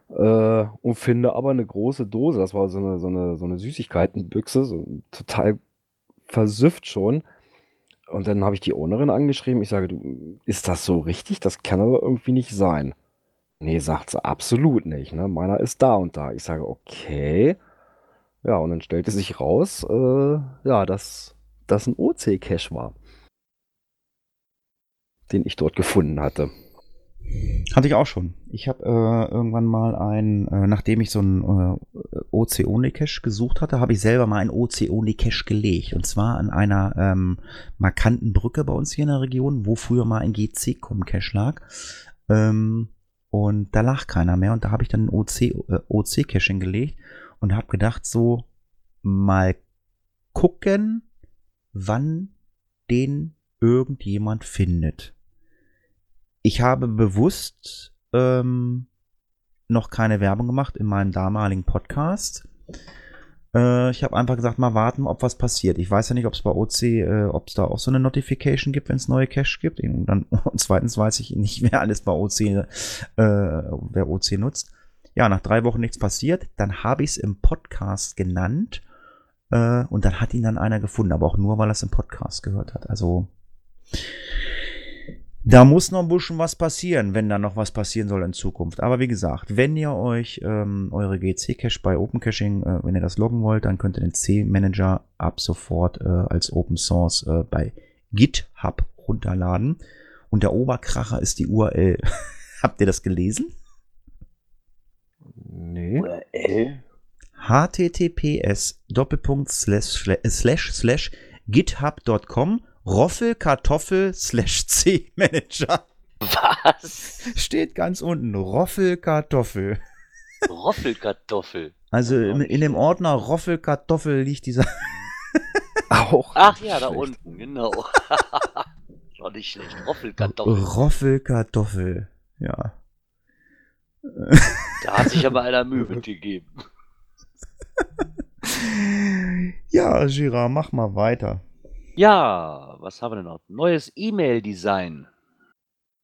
Äh, und finde aber eine große Dose, das war so eine, so eine, so eine Süßigkeitenbüchse, so total versüfft schon. Und dann habe ich die Ownerin angeschrieben. Ich sage, du, ist das so richtig? Das kann aber irgendwie nicht sein. Nee, sagt sie, absolut nicht. Ne? Meiner ist da und da. Ich sage, okay. Ja, und dann stellte sich raus, äh, ja, dass das ein OC-Cache war den ich dort gefunden hatte. Hatte ich auch schon. Ich habe äh, irgendwann mal ein, äh, nachdem ich so einen äh, OC-Only-Cache gesucht hatte, habe ich selber mal einen OC-Only-Cache gelegt. Und zwar an einer ähm, markanten Brücke bei uns hier in der Region, wo früher mal ein GC-Com-Cache lag. Ähm, und da lag keiner mehr. Und da habe ich dann ein OC, äh, OC-Cache hingelegt und habe gedacht, so mal gucken, wann den irgendjemand findet. Ich habe bewusst ähm, noch keine Werbung gemacht in meinem damaligen Podcast. Äh, ich habe einfach gesagt, mal warten, ob was passiert. Ich weiß ja nicht, ob es bei OC, äh, ob es da auch so eine Notification gibt, wenn es neue Cache gibt. Und, dann, und zweitens weiß ich nicht, wer alles bei OC, äh, wer OC nutzt. Ja, nach drei Wochen nichts passiert. Dann habe ich es im Podcast genannt. Äh, und dann hat ihn dann einer gefunden, aber auch nur, weil er es im Podcast gehört hat. Also Da muss noch ein bisschen was passieren, wenn da noch was passieren soll in Zukunft. Aber wie gesagt, wenn ihr euch ähm, eure GC-Cache bei Open Caching, äh, wenn ihr das loggen wollt, dann könnt ihr den C-Manager ab sofort äh, als Open Source äh, bei GitHub runterladen. Und der Oberkracher ist die URL. Habt ihr das gelesen? Nee. URL? https doppelpunkt slash slash slash C-Manager. Was? Steht ganz unten. Roffelkartoffel. Roffelkartoffel. Also in, in dem Ordner Roffelkartoffel liegt dieser. Auch. Ach ja, da schlecht. unten, genau. War nicht schlecht. Roffelkartoffel. Roffelkartoffel. Ja. Da hat sich aber einer Mühe mitgegeben. Ja, Gira, mach mal weiter. Ja, was haben wir denn noch? Neues E-Mail-Design.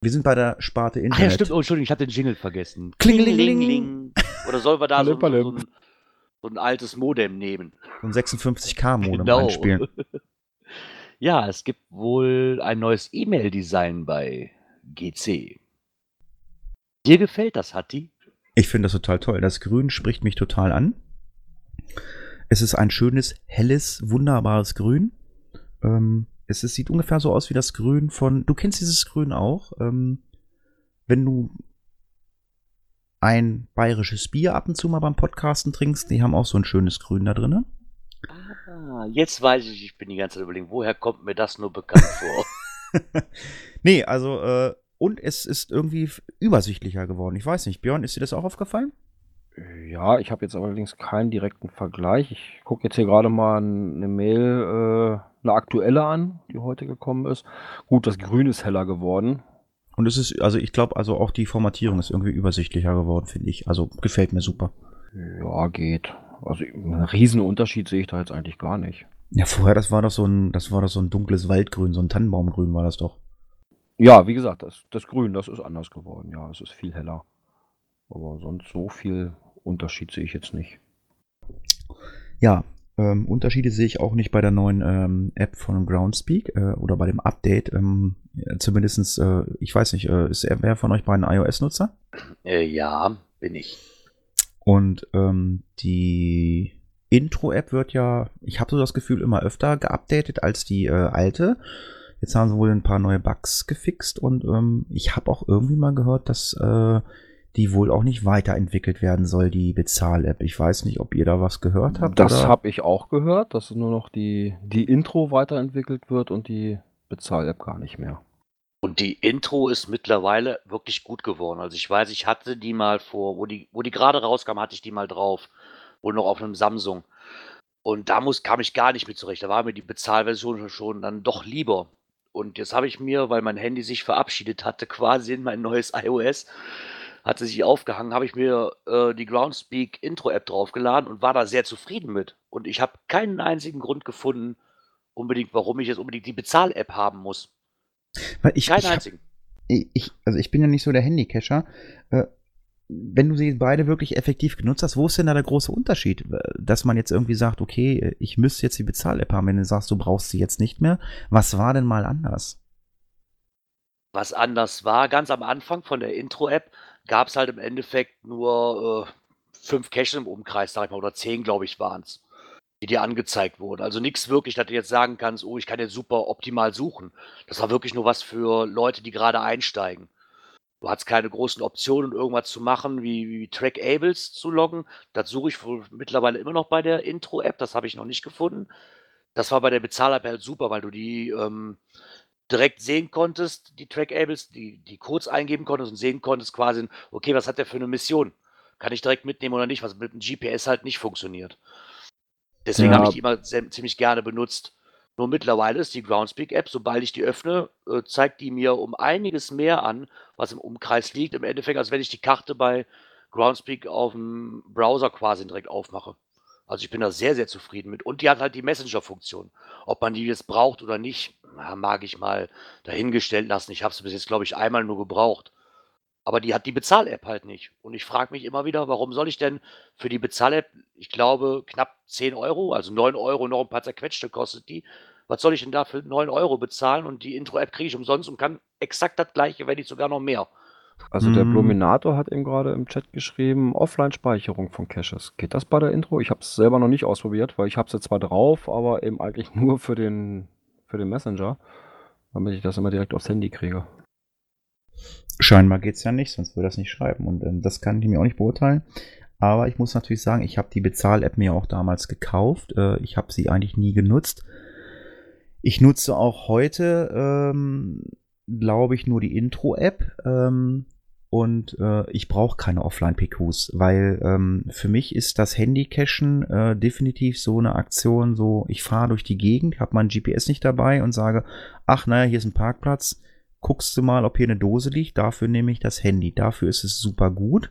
Wir sind bei der Sparte Ach ja, Internet. stimmt. Oh, Entschuldigung, ich habe den Jingle vergessen. Klingelingeling. Oder sollen wir da so, so, ein, so ein altes Modem nehmen? So ein 56K-Modem Genau. einspielen. Ja, es gibt wohl ein neues E-Mail-Design bei GC. Dir gefällt das, Hatti? Ich finde das total toll. Das Grün spricht mich total an. Es ist ein schönes, helles, wunderbares Grün. Ähm, es, ist, sieht ungefähr so aus wie das Grün von. Du kennst dieses Grün auch. Ähm, wenn du ein bayerisches Bier ab und zu mal beim Podcasten trinkst, die haben auch so ein schönes Grün da drin. Ah, jetzt weiß ich, ich bin die ganze Zeit überlegen, woher kommt mir das nur bekannt vor? nee, also, äh, und es ist irgendwie übersichtlicher geworden. Ich weiß nicht, Björn, ist dir das auch aufgefallen? Ja, ich habe jetzt allerdings keinen direkten Vergleich. Ich gucke jetzt hier gerade mal n- eine Mail, äh, eine aktuelle an, die heute gekommen ist. Gut, das Grün ist heller geworden. Und es ist, also ich glaube, also auch die Formatierung ist irgendwie übersichtlicher geworden, finde ich. Also gefällt mir super. Ja, geht. Also einen riesen Unterschied sehe ich da jetzt eigentlich gar nicht. Ja, vorher, das war doch so ein, das war doch so ein dunkles Waldgrün, so ein Tannenbaumgrün war das doch. Ja, wie gesagt, das, das Grün, das ist anders geworden. Ja, es ist viel heller. Aber sonst so viel Unterschied sehe ich jetzt nicht. Ja, ähm, Unterschiede sehe ich auch nicht bei der neuen ähm, App von Groundspeak äh, oder bei dem Update. Ähm, ja, zumindestens, äh, ich weiß nicht, äh, ist er wer von euch beiden iOS-Nutzer? äh, ja, bin ich. Und ähm, die Intro-App wird ja, ich habe so das Gefühl, immer öfter geupdatet als die äh, alte. Jetzt haben sie wohl ein paar neue Bugs gefixt und ähm, ich habe auch irgendwie mal gehört, dass äh, die wohl auch nicht weiterentwickelt werden soll, die Bezahl-App. Ich weiß nicht, ob ihr da was gehört habt. Das habe ich auch gehört, dass nur noch die, die Intro weiterentwickelt wird und die Bezahl-App gar nicht mehr. Und die Intro ist mittlerweile wirklich gut geworden. Also ich weiß, ich hatte die mal vor, wo die, wo die gerade rauskam, hatte ich die mal drauf. Wohl noch auf einem Samsung. Und da muss, kam ich gar nicht mit zurecht. Da war mir die Bezahlversion schon dann doch lieber. Und jetzt habe ich mir, weil mein Handy sich verabschiedet hatte, quasi in mein neues iOS, hatte sich aufgehangen, habe ich mir äh, die Groundspeak Intro-App draufgeladen und war da sehr zufrieden mit. Und ich habe keinen einzigen Grund gefunden, unbedingt, warum ich jetzt unbedingt die Bezahl-App haben muss. Weil ich, Keinen ich, hab- einzigen. ich, also ich bin ja nicht so der Handycacher. Äh, wenn du sie beide wirklich effektiv genutzt hast, wo ist denn da der große Unterschied? Dass man jetzt irgendwie sagt, okay, ich müsste jetzt die Bezahl-App haben, wenn du sagst, du brauchst sie jetzt nicht mehr. Was war denn mal anders? was anders war. Ganz am Anfang von der Intro-App gab es halt im Endeffekt nur äh, fünf Caches im Umkreis, sag ich mal, oder zehn, glaube ich, waren es, die dir angezeigt wurden. Also nichts wirklich, dass du jetzt sagen kannst, oh, ich kann jetzt super optimal suchen. Das war wirklich nur was für Leute, die gerade einsteigen. Du hattest keine großen Optionen, irgendwas zu machen, wie, wie Track-Ables zu loggen. Das suche ich wohl mittlerweile immer noch bei der Intro-App. Das habe ich noch nicht gefunden. Das war bei der Bezahl-App halt super, weil du die ähm, direkt sehen konntest, die Track-Ables, die, die Codes eingeben konntest und sehen konntest quasi, okay, was hat der für eine Mission? Kann ich direkt mitnehmen oder nicht, was mit dem GPS halt nicht funktioniert. Deswegen Ja. habe ich die immer sehr, ziemlich gerne benutzt. Nur mittlerweile ist die Groundspeak-App, sobald ich die öffne, äh, zeigt die mir um einiges mehr an, was im Umkreis liegt. Im Endeffekt, als wenn ich die Karte bei Groundspeak auf dem Browser quasi direkt aufmache. Also ich bin da sehr, sehr zufrieden mit. Und die hat halt die Messenger-Funktion. Ob man die jetzt braucht oder nicht, mag ich mal dahingestellt lassen. Ich habe es bis jetzt, glaube ich, einmal nur gebraucht. Aber die hat die Bezahl-App halt nicht. Und ich frage mich immer wieder, warum soll ich denn für die Bezahl-App, ich glaube, knapp 10 Euro, also 9 Euro noch ein paar zerquetschte kostet die, Was soll ich denn da für 9 Euro bezahlen und die Intro-App kriege ich umsonst und kann exakt das gleiche, wenn nicht sogar noch mehr. Also der Mm. Bluminator hat eben gerade im Chat geschrieben, Offline-Speicherung von Caches. Geht das bei der Intro? Ich habe es selber noch nicht ausprobiert, weil ich habe es jetzt zwar drauf, aber eben eigentlich nur für den, für den Messenger, damit ich das immer direkt aufs Handy kriege. Scheinbar geht's ja nicht, sonst würde das nicht schreiben. Und ähm, das kann ich mir auch nicht beurteilen. Aber ich muss natürlich sagen, ich habe die Bezahl-App mir auch damals gekauft. Äh, ich habe sie eigentlich nie genutzt. Ich nutze auch heute, ähm, glaube ich, nur die Intro-App. Ähm, und äh, ich brauche keine Offline-PQs, weil ähm, für mich ist das Handy-Cachen äh, definitiv so eine Aktion, so ich fahre durch die Gegend, habe mein GPS nicht dabei und sage, ach naja, hier ist ein Parkplatz, guckst du mal, ob hier eine Dose liegt. Dafür nehme ich das Handy. Dafür ist es super gut.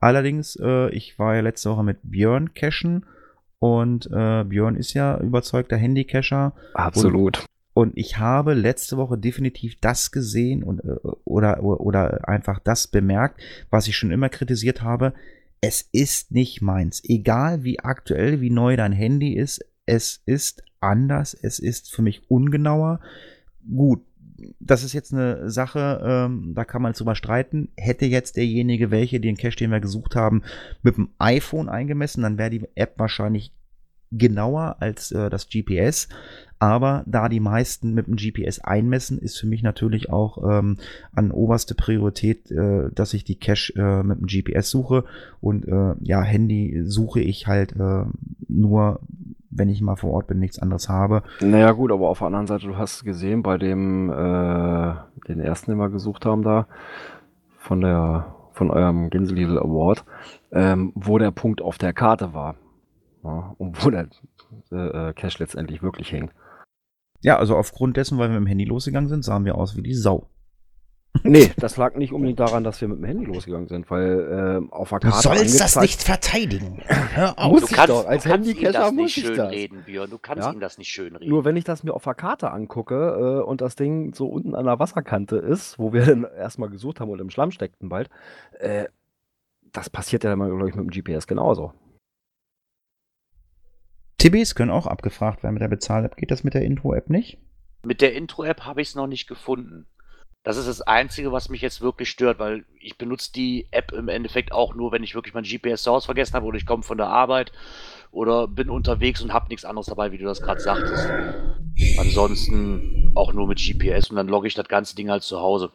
Allerdings, äh, ich war ja letzte Woche mit Björn cashen und äh, Björn ist ja überzeugter Handy-Cacher. Absolut. Und ich habe letzte Woche definitiv das gesehen und, äh, oder, oder einfach das bemerkt, was ich schon immer kritisiert habe. Es ist nicht meins. Egal wie aktuell, wie neu dein Handy ist, es ist anders, es ist für mich ungenauer. Gut, das ist jetzt eine Sache, ähm, da kann man drüber streiten. Hätte jetzt derjenige, welche den Cache, den wir gesucht haben, mit dem iPhone eingemessen, dann wäre die App wahrscheinlich genauer als äh, das GPS. Aber da die meisten mit dem GPS einmessen, ist für mich natürlich auch ähm, an oberste Priorität, äh, dass ich die Cache äh, mit dem GPS suche. Und äh, ja, Handy suche ich halt äh, nur, wenn ich mal vor Ort bin, nichts anderes habe. Naja gut, aber auf der anderen Seite, du hast gesehen, bei dem, äh, den ersten, den wir gesucht haben da, von der, von eurem Gänseliedel Award, ähm, wo der Punkt auf der Karte war. Ja, und wo der äh, Cache letztendlich wirklich hängt. Ja, also aufgrund dessen, weil wir mit dem Handy losgegangen sind, sahen wir aus wie die Sau. Nee, das lag nicht unbedingt daran, dass wir mit dem Handy losgegangen sind, weil äh, auf der Du Karte sollst das nicht verteidigen. Hör auf. Muss Du ich kannst, doch, als du kannst ihm Handycacher das muss nicht ich schön das. reden, Björn. Du kannst Ja? ihm das nicht schön reden. Nur wenn ich das mir auf der Karte angucke äh, und das Ding so unten an der Wasserkante ist, wo wir dann erstmal gesucht haben und im Schlamm steckten bald, äh, das passiert ja dann, glaube ich, mit dem GPS genauso. TBs können auch abgefragt werden mit der Bezahl-App. Geht das mit der Intro-App nicht? Mit der Intro-App habe ich es noch nicht gefunden. Das ist das Einzige, was mich jetzt wirklich stört, weil ich benutze die App im Endeffekt auch nur, wenn ich wirklich mein GPS zu Hause vergessen habe oder ich komme von der Arbeit oder bin unterwegs und habe nichts anderes dabei, wie du das gerade sagtest. Ansonsten auch nur mit GPS und dann logge ich das ganze Ding halt zu Hause.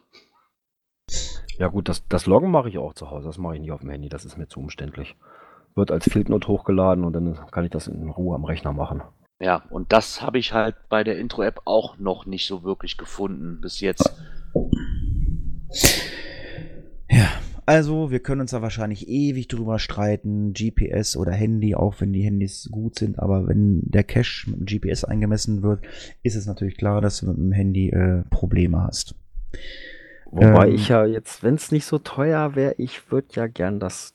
Ja gut, das, das Loggen mache ich auch zu Hause. Das mache ich nicht auf dem Handy, das ist mir zu umständlich. Wird als Fieldnote hochgeladen und dann kann ich das in Ruhe am Rechner machen. Ja, und das habe ich halt bei der Intro-App auch noch nicht so wirklich gefunden bis jetzt. Ja, also wir können uns da wahrscheinlich ewig drüber streiten, GPS oder Handy, auch wenn die Handys gut sind, aber wenn der Cache mit dem GPS eingemessen wird, ist es natürlich klar, dass du mit dem Handy äh, Probleme hast. Wobei Ähm, ich ja jetzt, wenn es nicht so teuer wäre, ich würde ja gern das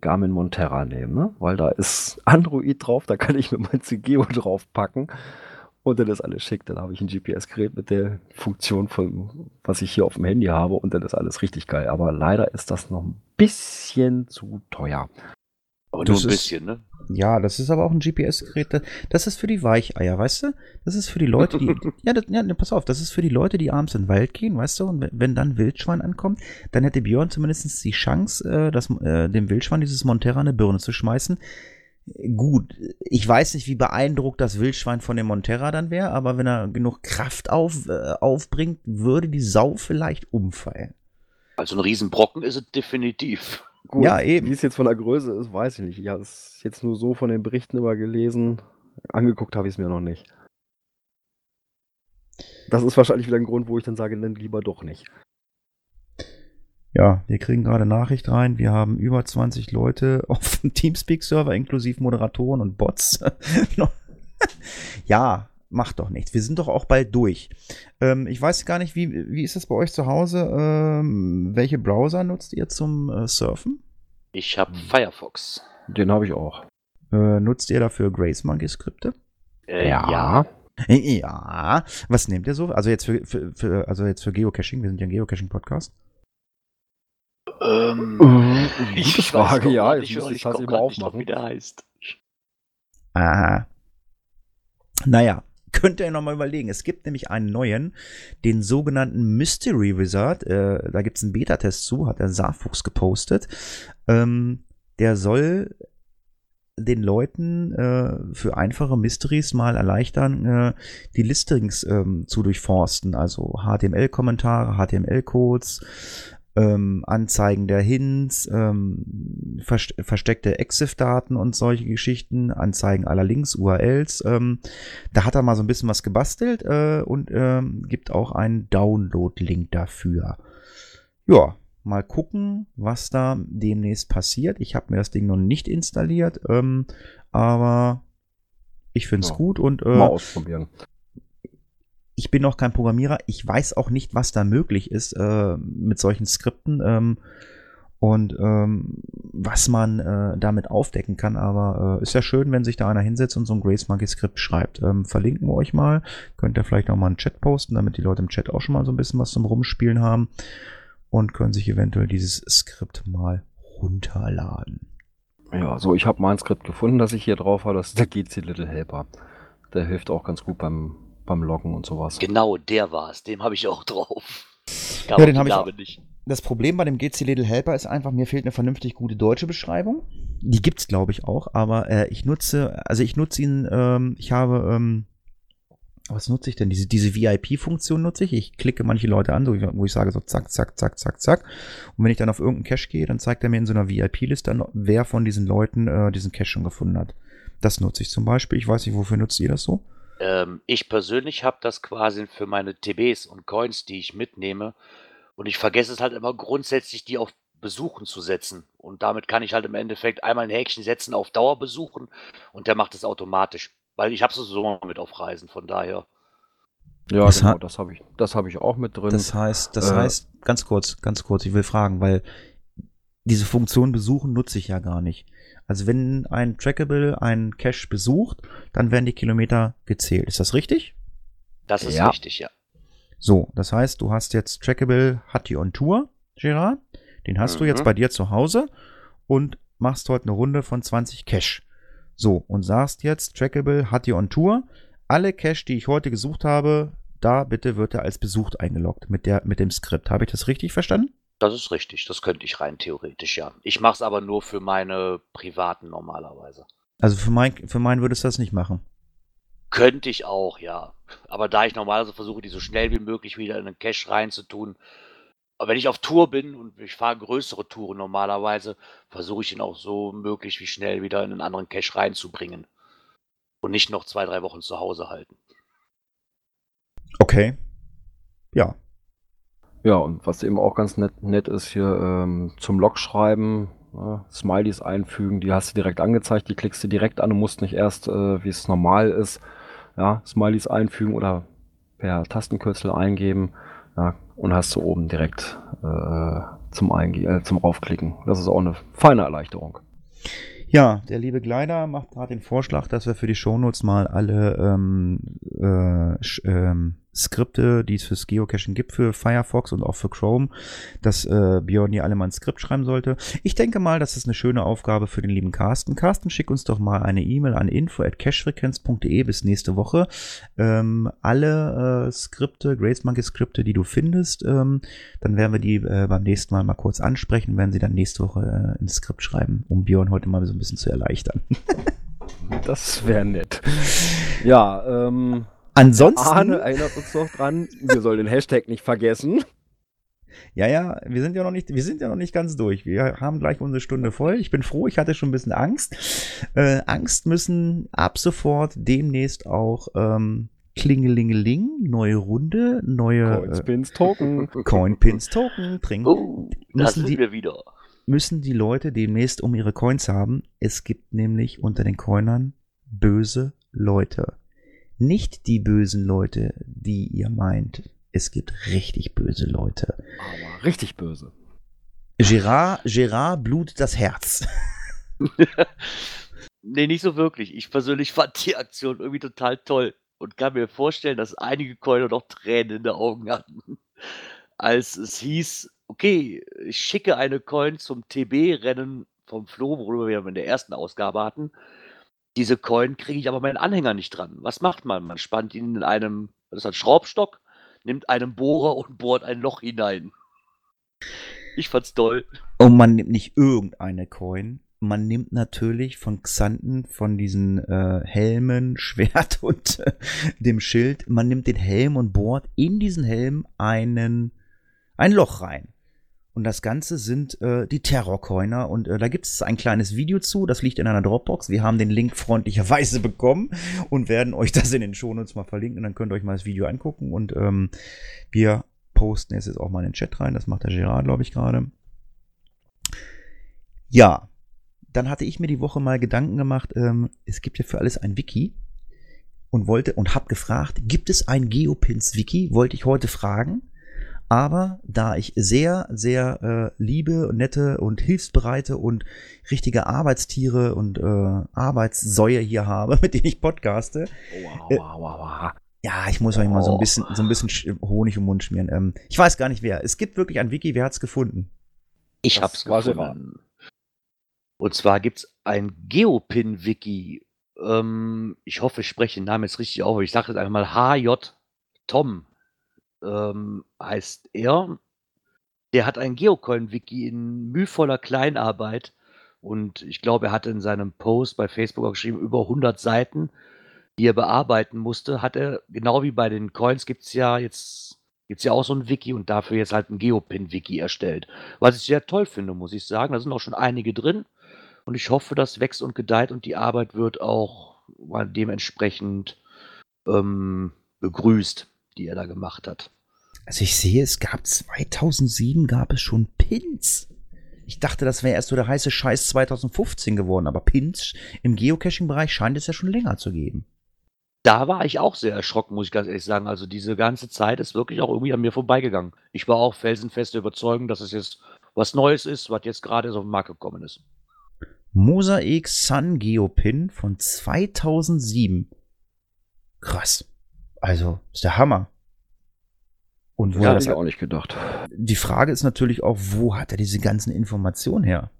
Garmin Monterra nehmen, ne? weil da ist Android drauf, da kann ich mir mein CGO draufpacken und dann ist alles schick. Dann habe ich ein GPS-Gerät mit der Funktion von, was ich hier auf dem Handy habe und dann ist alles richtig geil. Aber leider ist das noch ein bisschen zu teuer. Aber Das nur ein ist- bisschen, ne? Ja, das ist aber auch ein GPS-Gerät, das- das ist für die Weicheier, weißt du? Das ist für die Leute, die, ja, das, ja, ne, pass auf, das ist für die Leute, die abends in den Wald gehen, weißt du? Und wenn, wenn dann Wildschwein ankommt, dann hätte Björn zumindest die Chance, äh, das, äh, dem Wildschwein dieses Monterra eine Birne zu schmeißen. Gut, ich weiß nicht, wie beeindruckt das Wildschwein von dem Monterra dann wäre, aber wenn er genug Kraft auf, äh, aufbringt, würde die Sau vielleicht umfallen. Also ein Riesenbrocken ist es definitiv. Gut, Ja, eben. Wie es jetzt von der Größe ist, weiß ich nicht. Ich habe es jetzt nur so von den Berichten immer gelesen. Angeguckt habe ich es mir noch nicht. Das ist wahrscheinlich wieder ein Grund, wo ich dann sage, dann lieber doch nicht. Ja, wir kriegen gerade Nachricht rein. Wir haben über 20 Leute auf dem Teamspeak-Server, inklusive Moderatoren und Bots. ja, macht doch nichts. Wir sind doch auch bald durch. Ähm, ich weiß gar nicht, wie, wie ist das bei euch zu Hause? Ähm, welche Browser nutzt ihr zum äh, Surfen? Ich habe Hm. Firefox. Den habe ich auch. Äh, nutzt ihr dafür Grace Monkey Skripte? Äh, ja. Ja. Was nehmt ihr so? Also jetzt für, für, für, also jetzt für Geocaching. Wir sind ja ein Geocaching-Podcast. Ähm, Gute Frage, noch ja. nicht, muss ich ich das eben grad nicht aufmachen. wie der heißt. Aha. Naja, könnt ihr nochmal überlegen. Es gibt nämlich einen neuen, den sogenannten Mystery Wizard. Äh, da gibt es einen Beta-Test zu, hat der Saarfuchs gepostet. Ähm, der soll den Leuten äh, für einfache Mysteries mal erleichtern, äh, die Listings ähm, zu durchforsten. Also HTML-Kommentare, HTML-Codes, ähm, Anzeigen der Hints, ähm, vers versteckte EXIF-Daten und solche Geschichten, Anzeigen aller Links, URLs. Ähm, da hat er mal so ein bisschen was gebastelt äh, und ähm, gibt auch einen Download-Link dafür. Ja, mal gucken, was da demnächst passiert. Ich habe mir das Ding noch nicht installiert, ähm, aber ich finde es ja, gut und äh, mal ausprobieren ich bin noch kein Programmierer. Ich weiß auch nicht, was da möglich ist äh, mit solchen Skripten ähm, und ähm, was man äh, damit aufdecken kann. Aber äh, ist ja schön, wenn sich da einer hinsetzt und so ein Grace Monkey Skript schreibt. Ähm, verlinken wir euch mal. Könnt ihr vielleicht noch mal einen Chat posten, damit die Leute im Chat auch schon mal so ein bisschen was zum Rumspielen haben und können sich eventuell dieses Skript mal runterladen. Ja, so ich habe mein Skript gefunden, das ich hier drauf habe. Das ist der GC Little Helper. Der hilft auch ganz gut beim beim Loggen und sowas. Genau, der war es. Dem habe ich auch drauf. ja, den habe ich auch. Nicht. Das Problem bei dem GC Little Helper ist einfach, mir fehlt eine vernünftig gute deutsche Beschreibung. Die gibt's, glaube ich, auch, aber äh, ich nutze, also ich nutze ihn, ähm, ich habe, ähm, was nutze ich denn? Diese, diese VIP-Funktion nutze ich. Ich klicke manche Leute an, wo ich sage so zack, zack, zack, zack, zack. Und wenn ich dann auf irgendeinen Cache gehe, dann zeigt er mir in so einer VIP-Liste an, wer von diesen Leuten äh, diesen Cache schon gefunden hat. Das nutze ich zum Beispiel. Ich weiß nicht, wofür nutzt ihr das so? Ähm, ich persönlich habe das quasi für meine TBs und Coins, die ich mitnehme. Und ich vergesse es halt immer grundsätzlich, die auf Besuchen zu setzen. Und damit kann ich halt im Endeffekt einmal ein Häkchen setzen auf Dauer besuchen und der macht es automatisch. Weil ich habe es so mit auf Reisen, von daher. Ja, das genau, das habe ich, das habe ich auch mit drin. Das heißt, das äh, heißt, ganz kurz, ganz kurz, ich will fragen, weil diese Funktion besuchen nutze ich ja gar nicht. Also wenn ein Trackable einen Cache besucht, dann werden die Kilometer gezählt. Ist das richtig? Das ist ja. richtig, ja. So, das heißt, du hast jetzt Trackable Hattie on Tour, Gerard. Den hast mhm. du jetzt mhm. bei dir zu Hause und machst heute eine Runde von 20 Cache. So, und sagst jetzt, Trackable Hattie on Tour. Alle Cache, die ich heute gesucht habe, da bitte wird er als besucht eingeloggt mit, der, mit dem Skript. Habe ich das richtig verstanden? Das ist richtig, das könnte ich rein theoretisch, ja. Ich mache es aber nur für meine privaten normalerweise. Also für mein, für meinen würdest du das nicht machen? Könnte ich auch, ja. Aber da ich normalerweise versuche, die so schnell wie möglich wieder in den Cache reinzutun, aber wenn ich auf Tour bin und ich fahre größere Touren normalerweise, versuche ich ihn auch so möglich wie schnell wieder in einen anderen Cache reinzubringen. Und nicht noch zwei, drei Wochen zu Hause halten. Okay. Ja, ja, und was eben auch ganz nett, nett ist hier ähm, zum Logschreiben, ja, Smileys einfügen, die hast du direkt angezeigt, die klickst du direkt an und musst nicht erst, äh, wie es normal ist, ja, Smileys einfügen oder per Tastenkürzel eingeben. Ja, und hast du oben direkt äh, zum, Einge äh, zum Raufklicken. Das ist auch eine feine Erleichterung. Ja, der liebe Gleiter macht gerade den Vorschlag, dass wir für die Shownotes mal alle ähm, äh, ähm, Skripte, die es fürs Geocaching gibt, für Firefox und auch für Chrome, dass äh, Björn hier alle mal ein Skript schreiben sollte. Ich denke mal, das ist eine schöne Aufgabe für den lieben Carsten. Carsten, schick uns doch mal eine E-Mail an info.cachefrequenz.de bis nächste Woche. Ähm, alle äh, Skripte, Grace Monkey Skripte, die du findest, ähm, dann werden wir die äh, beim nächsten Mal mal kurz ansprechen, werden sie dann nächste Woche äh, ins Skript schreiben, um Björn heute mal so ein bisschen zu erleichtern. das wäre nett. Ja, ähm, Ansonsten. Arne erinnert uns noch dran, wir sollen den Hashtag nicht vergessen. Ja, ja, wir sind ja noch nicht, wir sind ja noch nicht ganz durch. Wir haben gleich unsere Stunde voll. Ich bin froh, ich hatte schon ein bisschen Angst. Äh, Angst müssen ab sofort demnächst auch ähm, Klingelingeling, neue Runde, neue Coinspins Token. Äh, Coinpins Token trinken. Oh, da sind die, wir wieder. Müssen die Leute demnächst um ihre Coins haben. Es gibt nämlich unter den Coinern böse Leute. Nicht die bösen Leute, die ihr meint. Es gibt richtig böse Leute. Aber richtig böse. Gerard, Gerard blutet das Herz. nee, nicht so wirklich. Ich persönlich fand die Aktion irgendwie total toll und kann mir vorstellen, dass einige Coiner noch Tränen in den Augen hatten. Als es hieß, okay, ich schicke eine Coin zum TB-Rennen vom Flo, worüber wir in der ersten Ausgabe hatten. Diese Coin kriege ich aber meinen Anhänger nicht dran. Was macht man? Man spannt ihn in einem, das ist ein Schraubstock, nimmt einen Bohrer und bohrt ein Loch hinein. Ich fand's toll. Und man nimmt nicht irgendeine Coin. Man nimmt natürlich von Xanten, von diesen äh, Helmen, Schwert und äh, dem Schild, man nimmt den Helm und bohrt in diesen Helm einen, ein Loch rein. Und das Ganze sind äh, die Terrorcoiner. Und äh, da gibt es ein kleines Video zu. Das liegt in einer Dropbox. Wir haben den Link freundlicherweise bekommen und werden euch das in den Shownotes mal verlinken. Und dann könnt ihr euch mal das Video angucken. Und ähm, wir posten es jetzt auch mal in den Chat rein. Das macht der Gerard, glaube ich, gerade. Ja, dann hatte ich mir die Woche mal Gedanken gemacht. Ähm, es gibt ja für alles ein Wiki. Und wollte und habe gefragt, gibt es ein Geopins-Wiki? Wollte ich heute fragen. Aber da ich sehr, sehr äh, liebe, nette und hilfsbereite und richtige Arbeitstiere und äh, Arbeitssäue hier habe, mit denen ich podcaste. Wow, Äh, wow, wow, wow. Ja, ich muss euch mal so ein Oh. bisschen, so ein bisschen Sch- Honig im Mund schmieren. Ähm, ich weiß gar nicht wer. Es gibt wirklich ein Wiki. Wer hat's gefunden? Ich Das hab's gefunden. Und zwar gibt's ein Geopin-Wiki. Ähm, ich hoffe, ich spreche den Namen jetzt richtig auf. aber Ich sage jetzt einfach mal HJ Tom ähm, heißt er. Der hat ein Geocoin-Wiki in mühevoller Kleinarbeit. Und ich glaube, er hatte in seinem Post bei Facebook auch geschrieben, über 100 Seiten, die er bearbeiten musste. Hat er, genau wie bei den Coins gibt's ja jetzt gibt's ja auch so ein Wiki und dafür jetzt halt ein Geopin-Wiki erstellt. Was ich sehr toll finde, muss ich sagen. Da sind auch schon einige drin. Und ich hoffe, das wächst und gedeiht und die Arbeit wird auch dementsprechend ähm, begrüßt, die er da gemacht hat. Also ich sehe, es gab 2007 gab es schon Pins. Ich dachte, das wäre erst so der heiße Scheiß 2015 geworden, aber Pins im Geocaching-Bereich scheint es ja schon länger zu geben. Da war ich auch sehr erschrocken, muss ich ganz ehrlich sagen. Also diese ganze Zeit ist wirklich auch irgendwie an mir vorbeigegangen. Ich war auch felsenfest der Überzeugung, dass es jetzt was Neues ist, was jetzt gerade so auf den Markt gekommen ist. Mosaik Sun Geopin von 2007. Krass. Also, ist der Hammer. Und wo Ja, er das ich auch nicht gedacht. Die Frage ist natürlich auch, wo hat er diese ganzen Informationen her?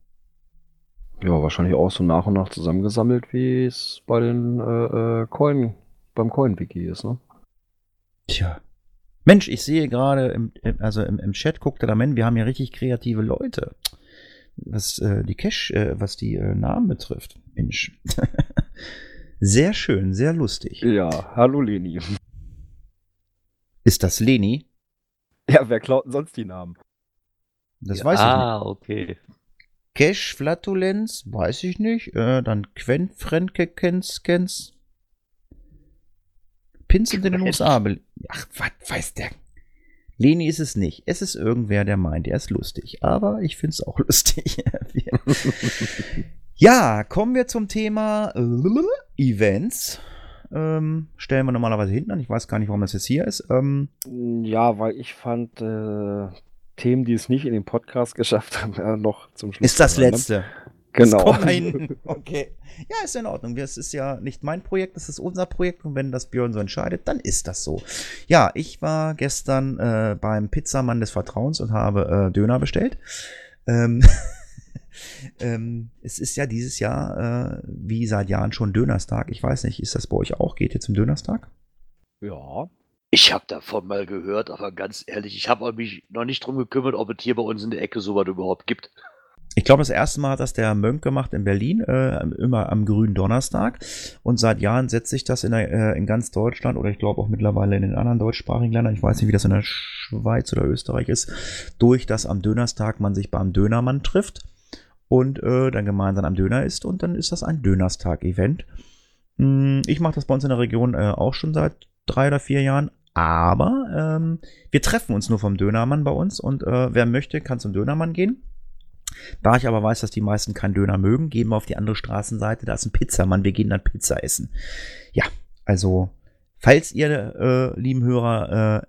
Ja, wahrscheinlich auch so nach und nach zusammengesammelt, wie es bei den äh, äh, Coin, beim Coin-Wiki ist, ne? Tja. Mensch, ich sehe gerade, im, also im, im Chat guckt er da, Mensch, wir haben ja richtig kreative Leute. Was äh, die Cash, äh, was die äh, Namen betrifft. Mensch. sehr schön, sehr lustig. Ja, hallo Leni. Ist das Leni? Ja, wer klaut denn sonst die Namen? Das Ja, weiß ich nicht. Ah, okay. Cash Flatulenz, weiß ich nicht. Äh, dann Quen Frenke Kens Kens. Pins sind in den. USA. Ach, was weiß der? Leni ist es nicht. Es ist irgendwer, der meint, er ist lustig. Aber ich finde es auch lustig. Ja, kommen wir zum Thema äh, Events. Ähm, stellen wir normalerweise hinten an. Ich weiß gar nicht, warum das jetzt hier ist. Ähm, Ja, weil ich fand äh, Themen, die es nicht in den Podcast geschafft haben, ja, noch zum Schluss. ist das letzte. Genau. Okay. Ja, ist in Ordnung. Es ist ja nicht mein Projekt, es ist unser Projekt und wenn das Björn so entscheidet, dann ist das so. Ja, ich war gestern äh, beim Pizzamann des Vertrauens und habe äh, Döner bestellt. Ähm, ähm, es ist ja dieses Jahr äh, wie seit Jahren schon Dönerstag. Ich weiß nicht, ist das bei euch auch? Geht ihr zum Dönerstag? Ja. Ich habe davon mal gehört, aber ganz ehrlich, ich habe mich noch nicht drum gekümmert, ob es hier bei uns in der Ecke sowas überhaupt gibt. Ich glaube, das erste Mal hat das der Mönk gemacht in Berlin, äh, immer am grünen Donnerstag. Und seit Jahren setzt sich das in, der, äh, in ganz Deutschland oder ich glaube auch mittlerweile in den anderen deutschsprachigen Ländern, ich weiß nicht, wie das in der Schweiz oder Österreich ist, durch, dass am Dönerstag man sich beim Dönermann trifft und äh, dann gemeinsam am Döner isst und dann ist das ein Dönerstag-Event. Hm, Ich mache das bei uns in der Region äh, auch schon seit drei oder vier Jahren. Aber ähm, wir treffen uns nur vom Dönermann bei uns und äh, wer möchte, kann zum Dönermann gehen. Da ich aber weiß, dass die meisten keinen Döner mögen, gehen wir auf die andere Straßenseite. Da ist ein Pizzamann. Wir gehen dann Pizza essen. Ja, also, falls ihr, äh, lieben Hörer, äh,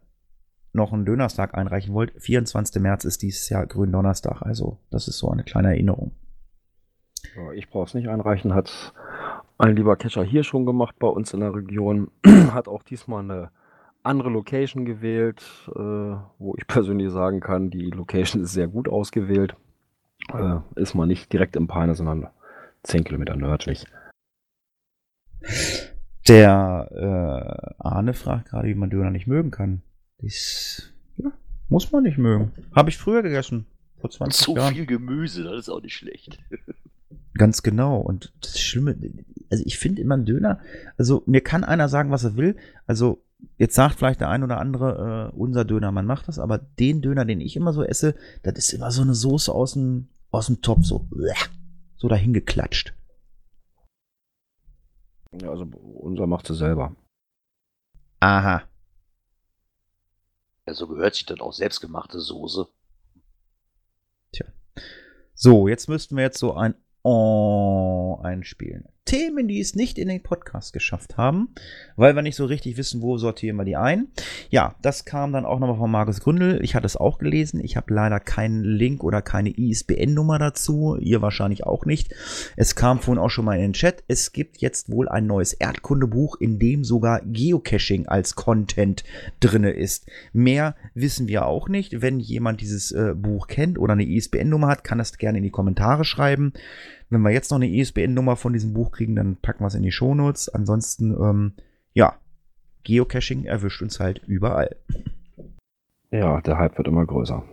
noch einen Dönerstag einreichen wollt, 24. März ist dieses Jahr Gründonnerstag. Also, das ist so eine kleine Erinnerung. Ich brauche es nicht einreichen, hat ein lieber Catcher hier schon gemacht bei uns in der Region. hat auch diesmal eine andere Location gewählt, äh, wo ich persönlich sagen kann, die Location ist sehr gut ausgewählt. Äh, ist mal nicht direkt im Peine, sondern 10 Kilometer nördlich. Der äh, Arne fragt gerade, wie man Döner nicht mögen kann. Das ja, muss man nicht mögen. Habe ich früher gegessen. Vor 20 Zu Jahren. viel Gemüse, das ist auch nicht schlecht. Ganz genau. Und das Schlimme, also ich finde immer einen Döner, also mir kann einer sagen, was er will. Also jetzt sagt vielleicht der ein oder andere, äh, unser Dönermann macht das, aber den Döner, den ich immer so esse, das ist immer so eine Soße aus dem, aus dem Topf, so, so dahin geklatscht. Ja, also unser macht sie selber. Aha. Ja, so gehört sich dann auch selbstgemachte Soße. So, jetzt müssten wir jetzt so ein Oh einspielen. Themen, die es nicht in den Podcast geschafft haben, weil wir nicht so richtig wissen, wo sortieren wir die ein. Ja, das kam dann auch nochmal von Markus Gründel. Ich hatte es auch gelesen. Ich habe leider keinen Link oder keine ISBN-Nummer dazu. Ihr wahrscheinlich auch nicht. Es kam vorhin auch schon mal in den Chat. Es gibt jetzt wohl ein neues Erdkundebuch, in dem sogar Geocaching als Content drinne ist. Mehr wissen wir auch nicht. Wenn jemand dieses äh, Buch kennt oder eine ISBN-Nummer hat, kann das gerne in die Kommentare schreiben. Wenn wir jetzt noch eine ISBN-Nummer von diesem Buch kriegen, dann packen wir es in die Shownotes. Ansonsten, ähm, ja, Geocaching erwischt uns halt überall. Ja, der Hype wird immer größer.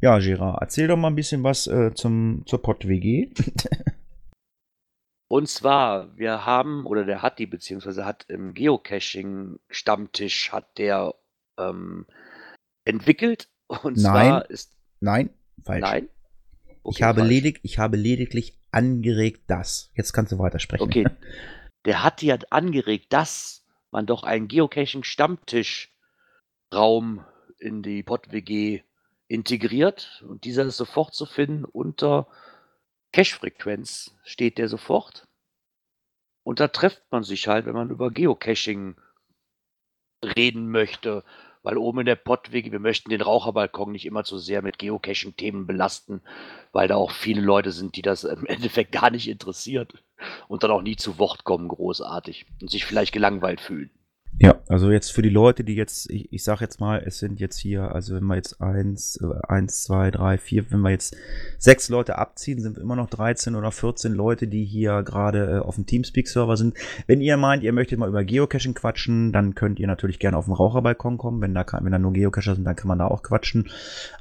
Ja, Gerard, erzähl doch mal ein bisschen was äh, zum, zur Pott-WG. Und zwar, wir haben, oder der hat die, beziehungsweise hat im Geocaching-Stammtisch hat der ähm, entwickelt. Und Nein. zwar ist. Nein, falsch. Nein? Ich, Okay, habe falsch. ledig, ich habe lediglich angeregt das. Jetzt kannst du weitersprechen. Okay. Der hat ja angeregt, dass man doch einen Geocaching-Stammtisch-Raum in die Pott-WG integriert. Und dieser ist sofort zu finden unter Cache-Frequenz steht der sofort. Und da trifft man sich halt, wenn man über Geocaching reden möchte. Weil oben in der Pott-WG, wir möchten den Raucherbalkon nicht immer zu sehr mit Geocaching-Themen belasten, weil da auch viele Leute sind, die das im Endeffekt gar nicht interessiert und dann auch nie zu Wort kommen, großartig und sich vielleicht gelangweilt fühlen. Ja, also jetzt für die Leute, die jetzt, ich, ich sag jetzt mal, es sind jetzt hier, also wenn wir jetzt eins, äh, eins, zwei, drei, vier, wenn wir jetzt sechs Leute abziehen, sind immer noch 13 oder 14 Leute, die hier gerade äh, auf dem Teamspeak-Server sind. Wenn ihr meint, ihr möchtet mal über Geocaching quatschen, dann könnt ihr natürlich gerne auf den Raucherbalkon kommen. Wenn da, kann, wenn da nur Geocacher sind, dann kann man da auch quatschen.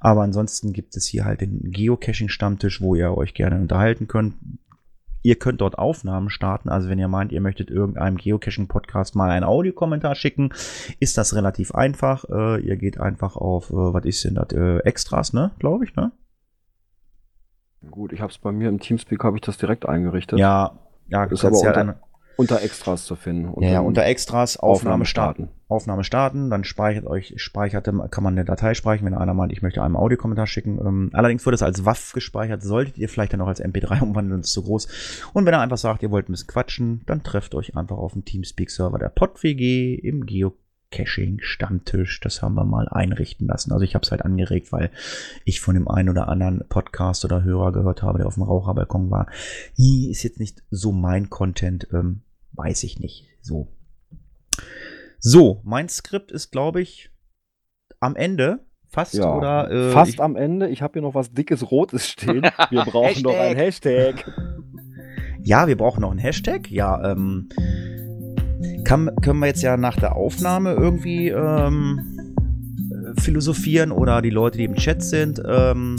Aber ansonsten gibt es hier halt den Geocaching-Stammtisch, wo ihr euch gerne unterhalten könnt. Ihr könnt dort Aufnahmen starten. Also wenn ihr meint, ihr möchtet irgendeinem Geocaching-Podcast mal einen Audiokommentar schicken, ist das relativ einfach. Äh, ihr geht einfach auf, äh, was ist denn das, äh, Extras, ne? Glaube ich, ne? Gut, ich habe es bei mir im Teamspeak, habe ich das direkt eingerichtet. Ja, ja, Ist aber ja unter- dann- Unter Extras zu finden. ja, ja, dann unter Extras Aufnahme starten. Aufnahme starten, dann speichert euch, speicherte, kann man eine Datei speichern, wenn einer meint, ich möchte einem Audiokommentar schicken. Ähm, allerdings wird es als WAF gespeichert, solltet ihr vielleicht dann auch als MP3 umwandeln, ist zu groß. Und wenn ihr einfach sagt, ihr wollt ein bisschen quatschen, dann trefft euch einfach auf dem Teamspeak-Server der PodWG im Geocaching-Stammtisch. Das haben wir mal einrichten lassen. Also ich habe es halt angeregt, weil ich von dem einen oder anderen Podcast oder Hörer gehört habe, der auf dem Raucherbalkon war. Ist jetzt nicht so mein Content, ähm, weiß ich nicht. So. So, mein Skript ist, glaube ich, am Ende. Fast Ja, oder äh, fast ich, am Ende. Ich habe hier noch was dickes Rotes stehen. Wir brauchen noch ein Hashtag. Ja, wir brauchen noch einen Hashtag. Ja, ähm, kann, können wir jetzt ja nach der Aufnahme irgendwie ähm, äh, philosophieren oder die Leute, die im Chat sind, ähm,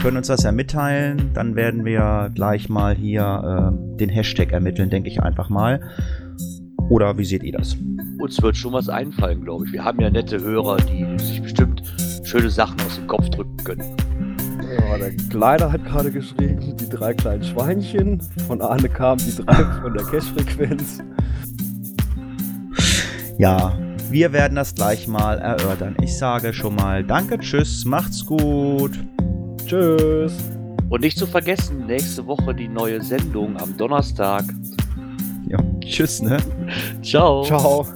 können uns das ja mitteilen. Dann werden wir gleich mal hier ähm, den Hashtag ermitteln, denke ich einfach mal. Oder wie seht ihr das? Uns wird schon was einfallen, glaube ich. Wir haben ja nette Hörer, die sich bestimmt schöne Sachen aus dem Kopf drücken können. Ja, der Kleider hat gerade geschrieben, die drei kleinen Schweinchen. Von Arne kamen die drei von der Cash-Frequenz. Ja, wir werden das gleich mal erörtern. Ich sage schon mal Danke, tschüss, macht's gut. Tschüss. Und nicht zu vergessen, nächste Woche die neue Sendung am Donnerstag. Ja, tschüss, ne? Ciao. Ciao.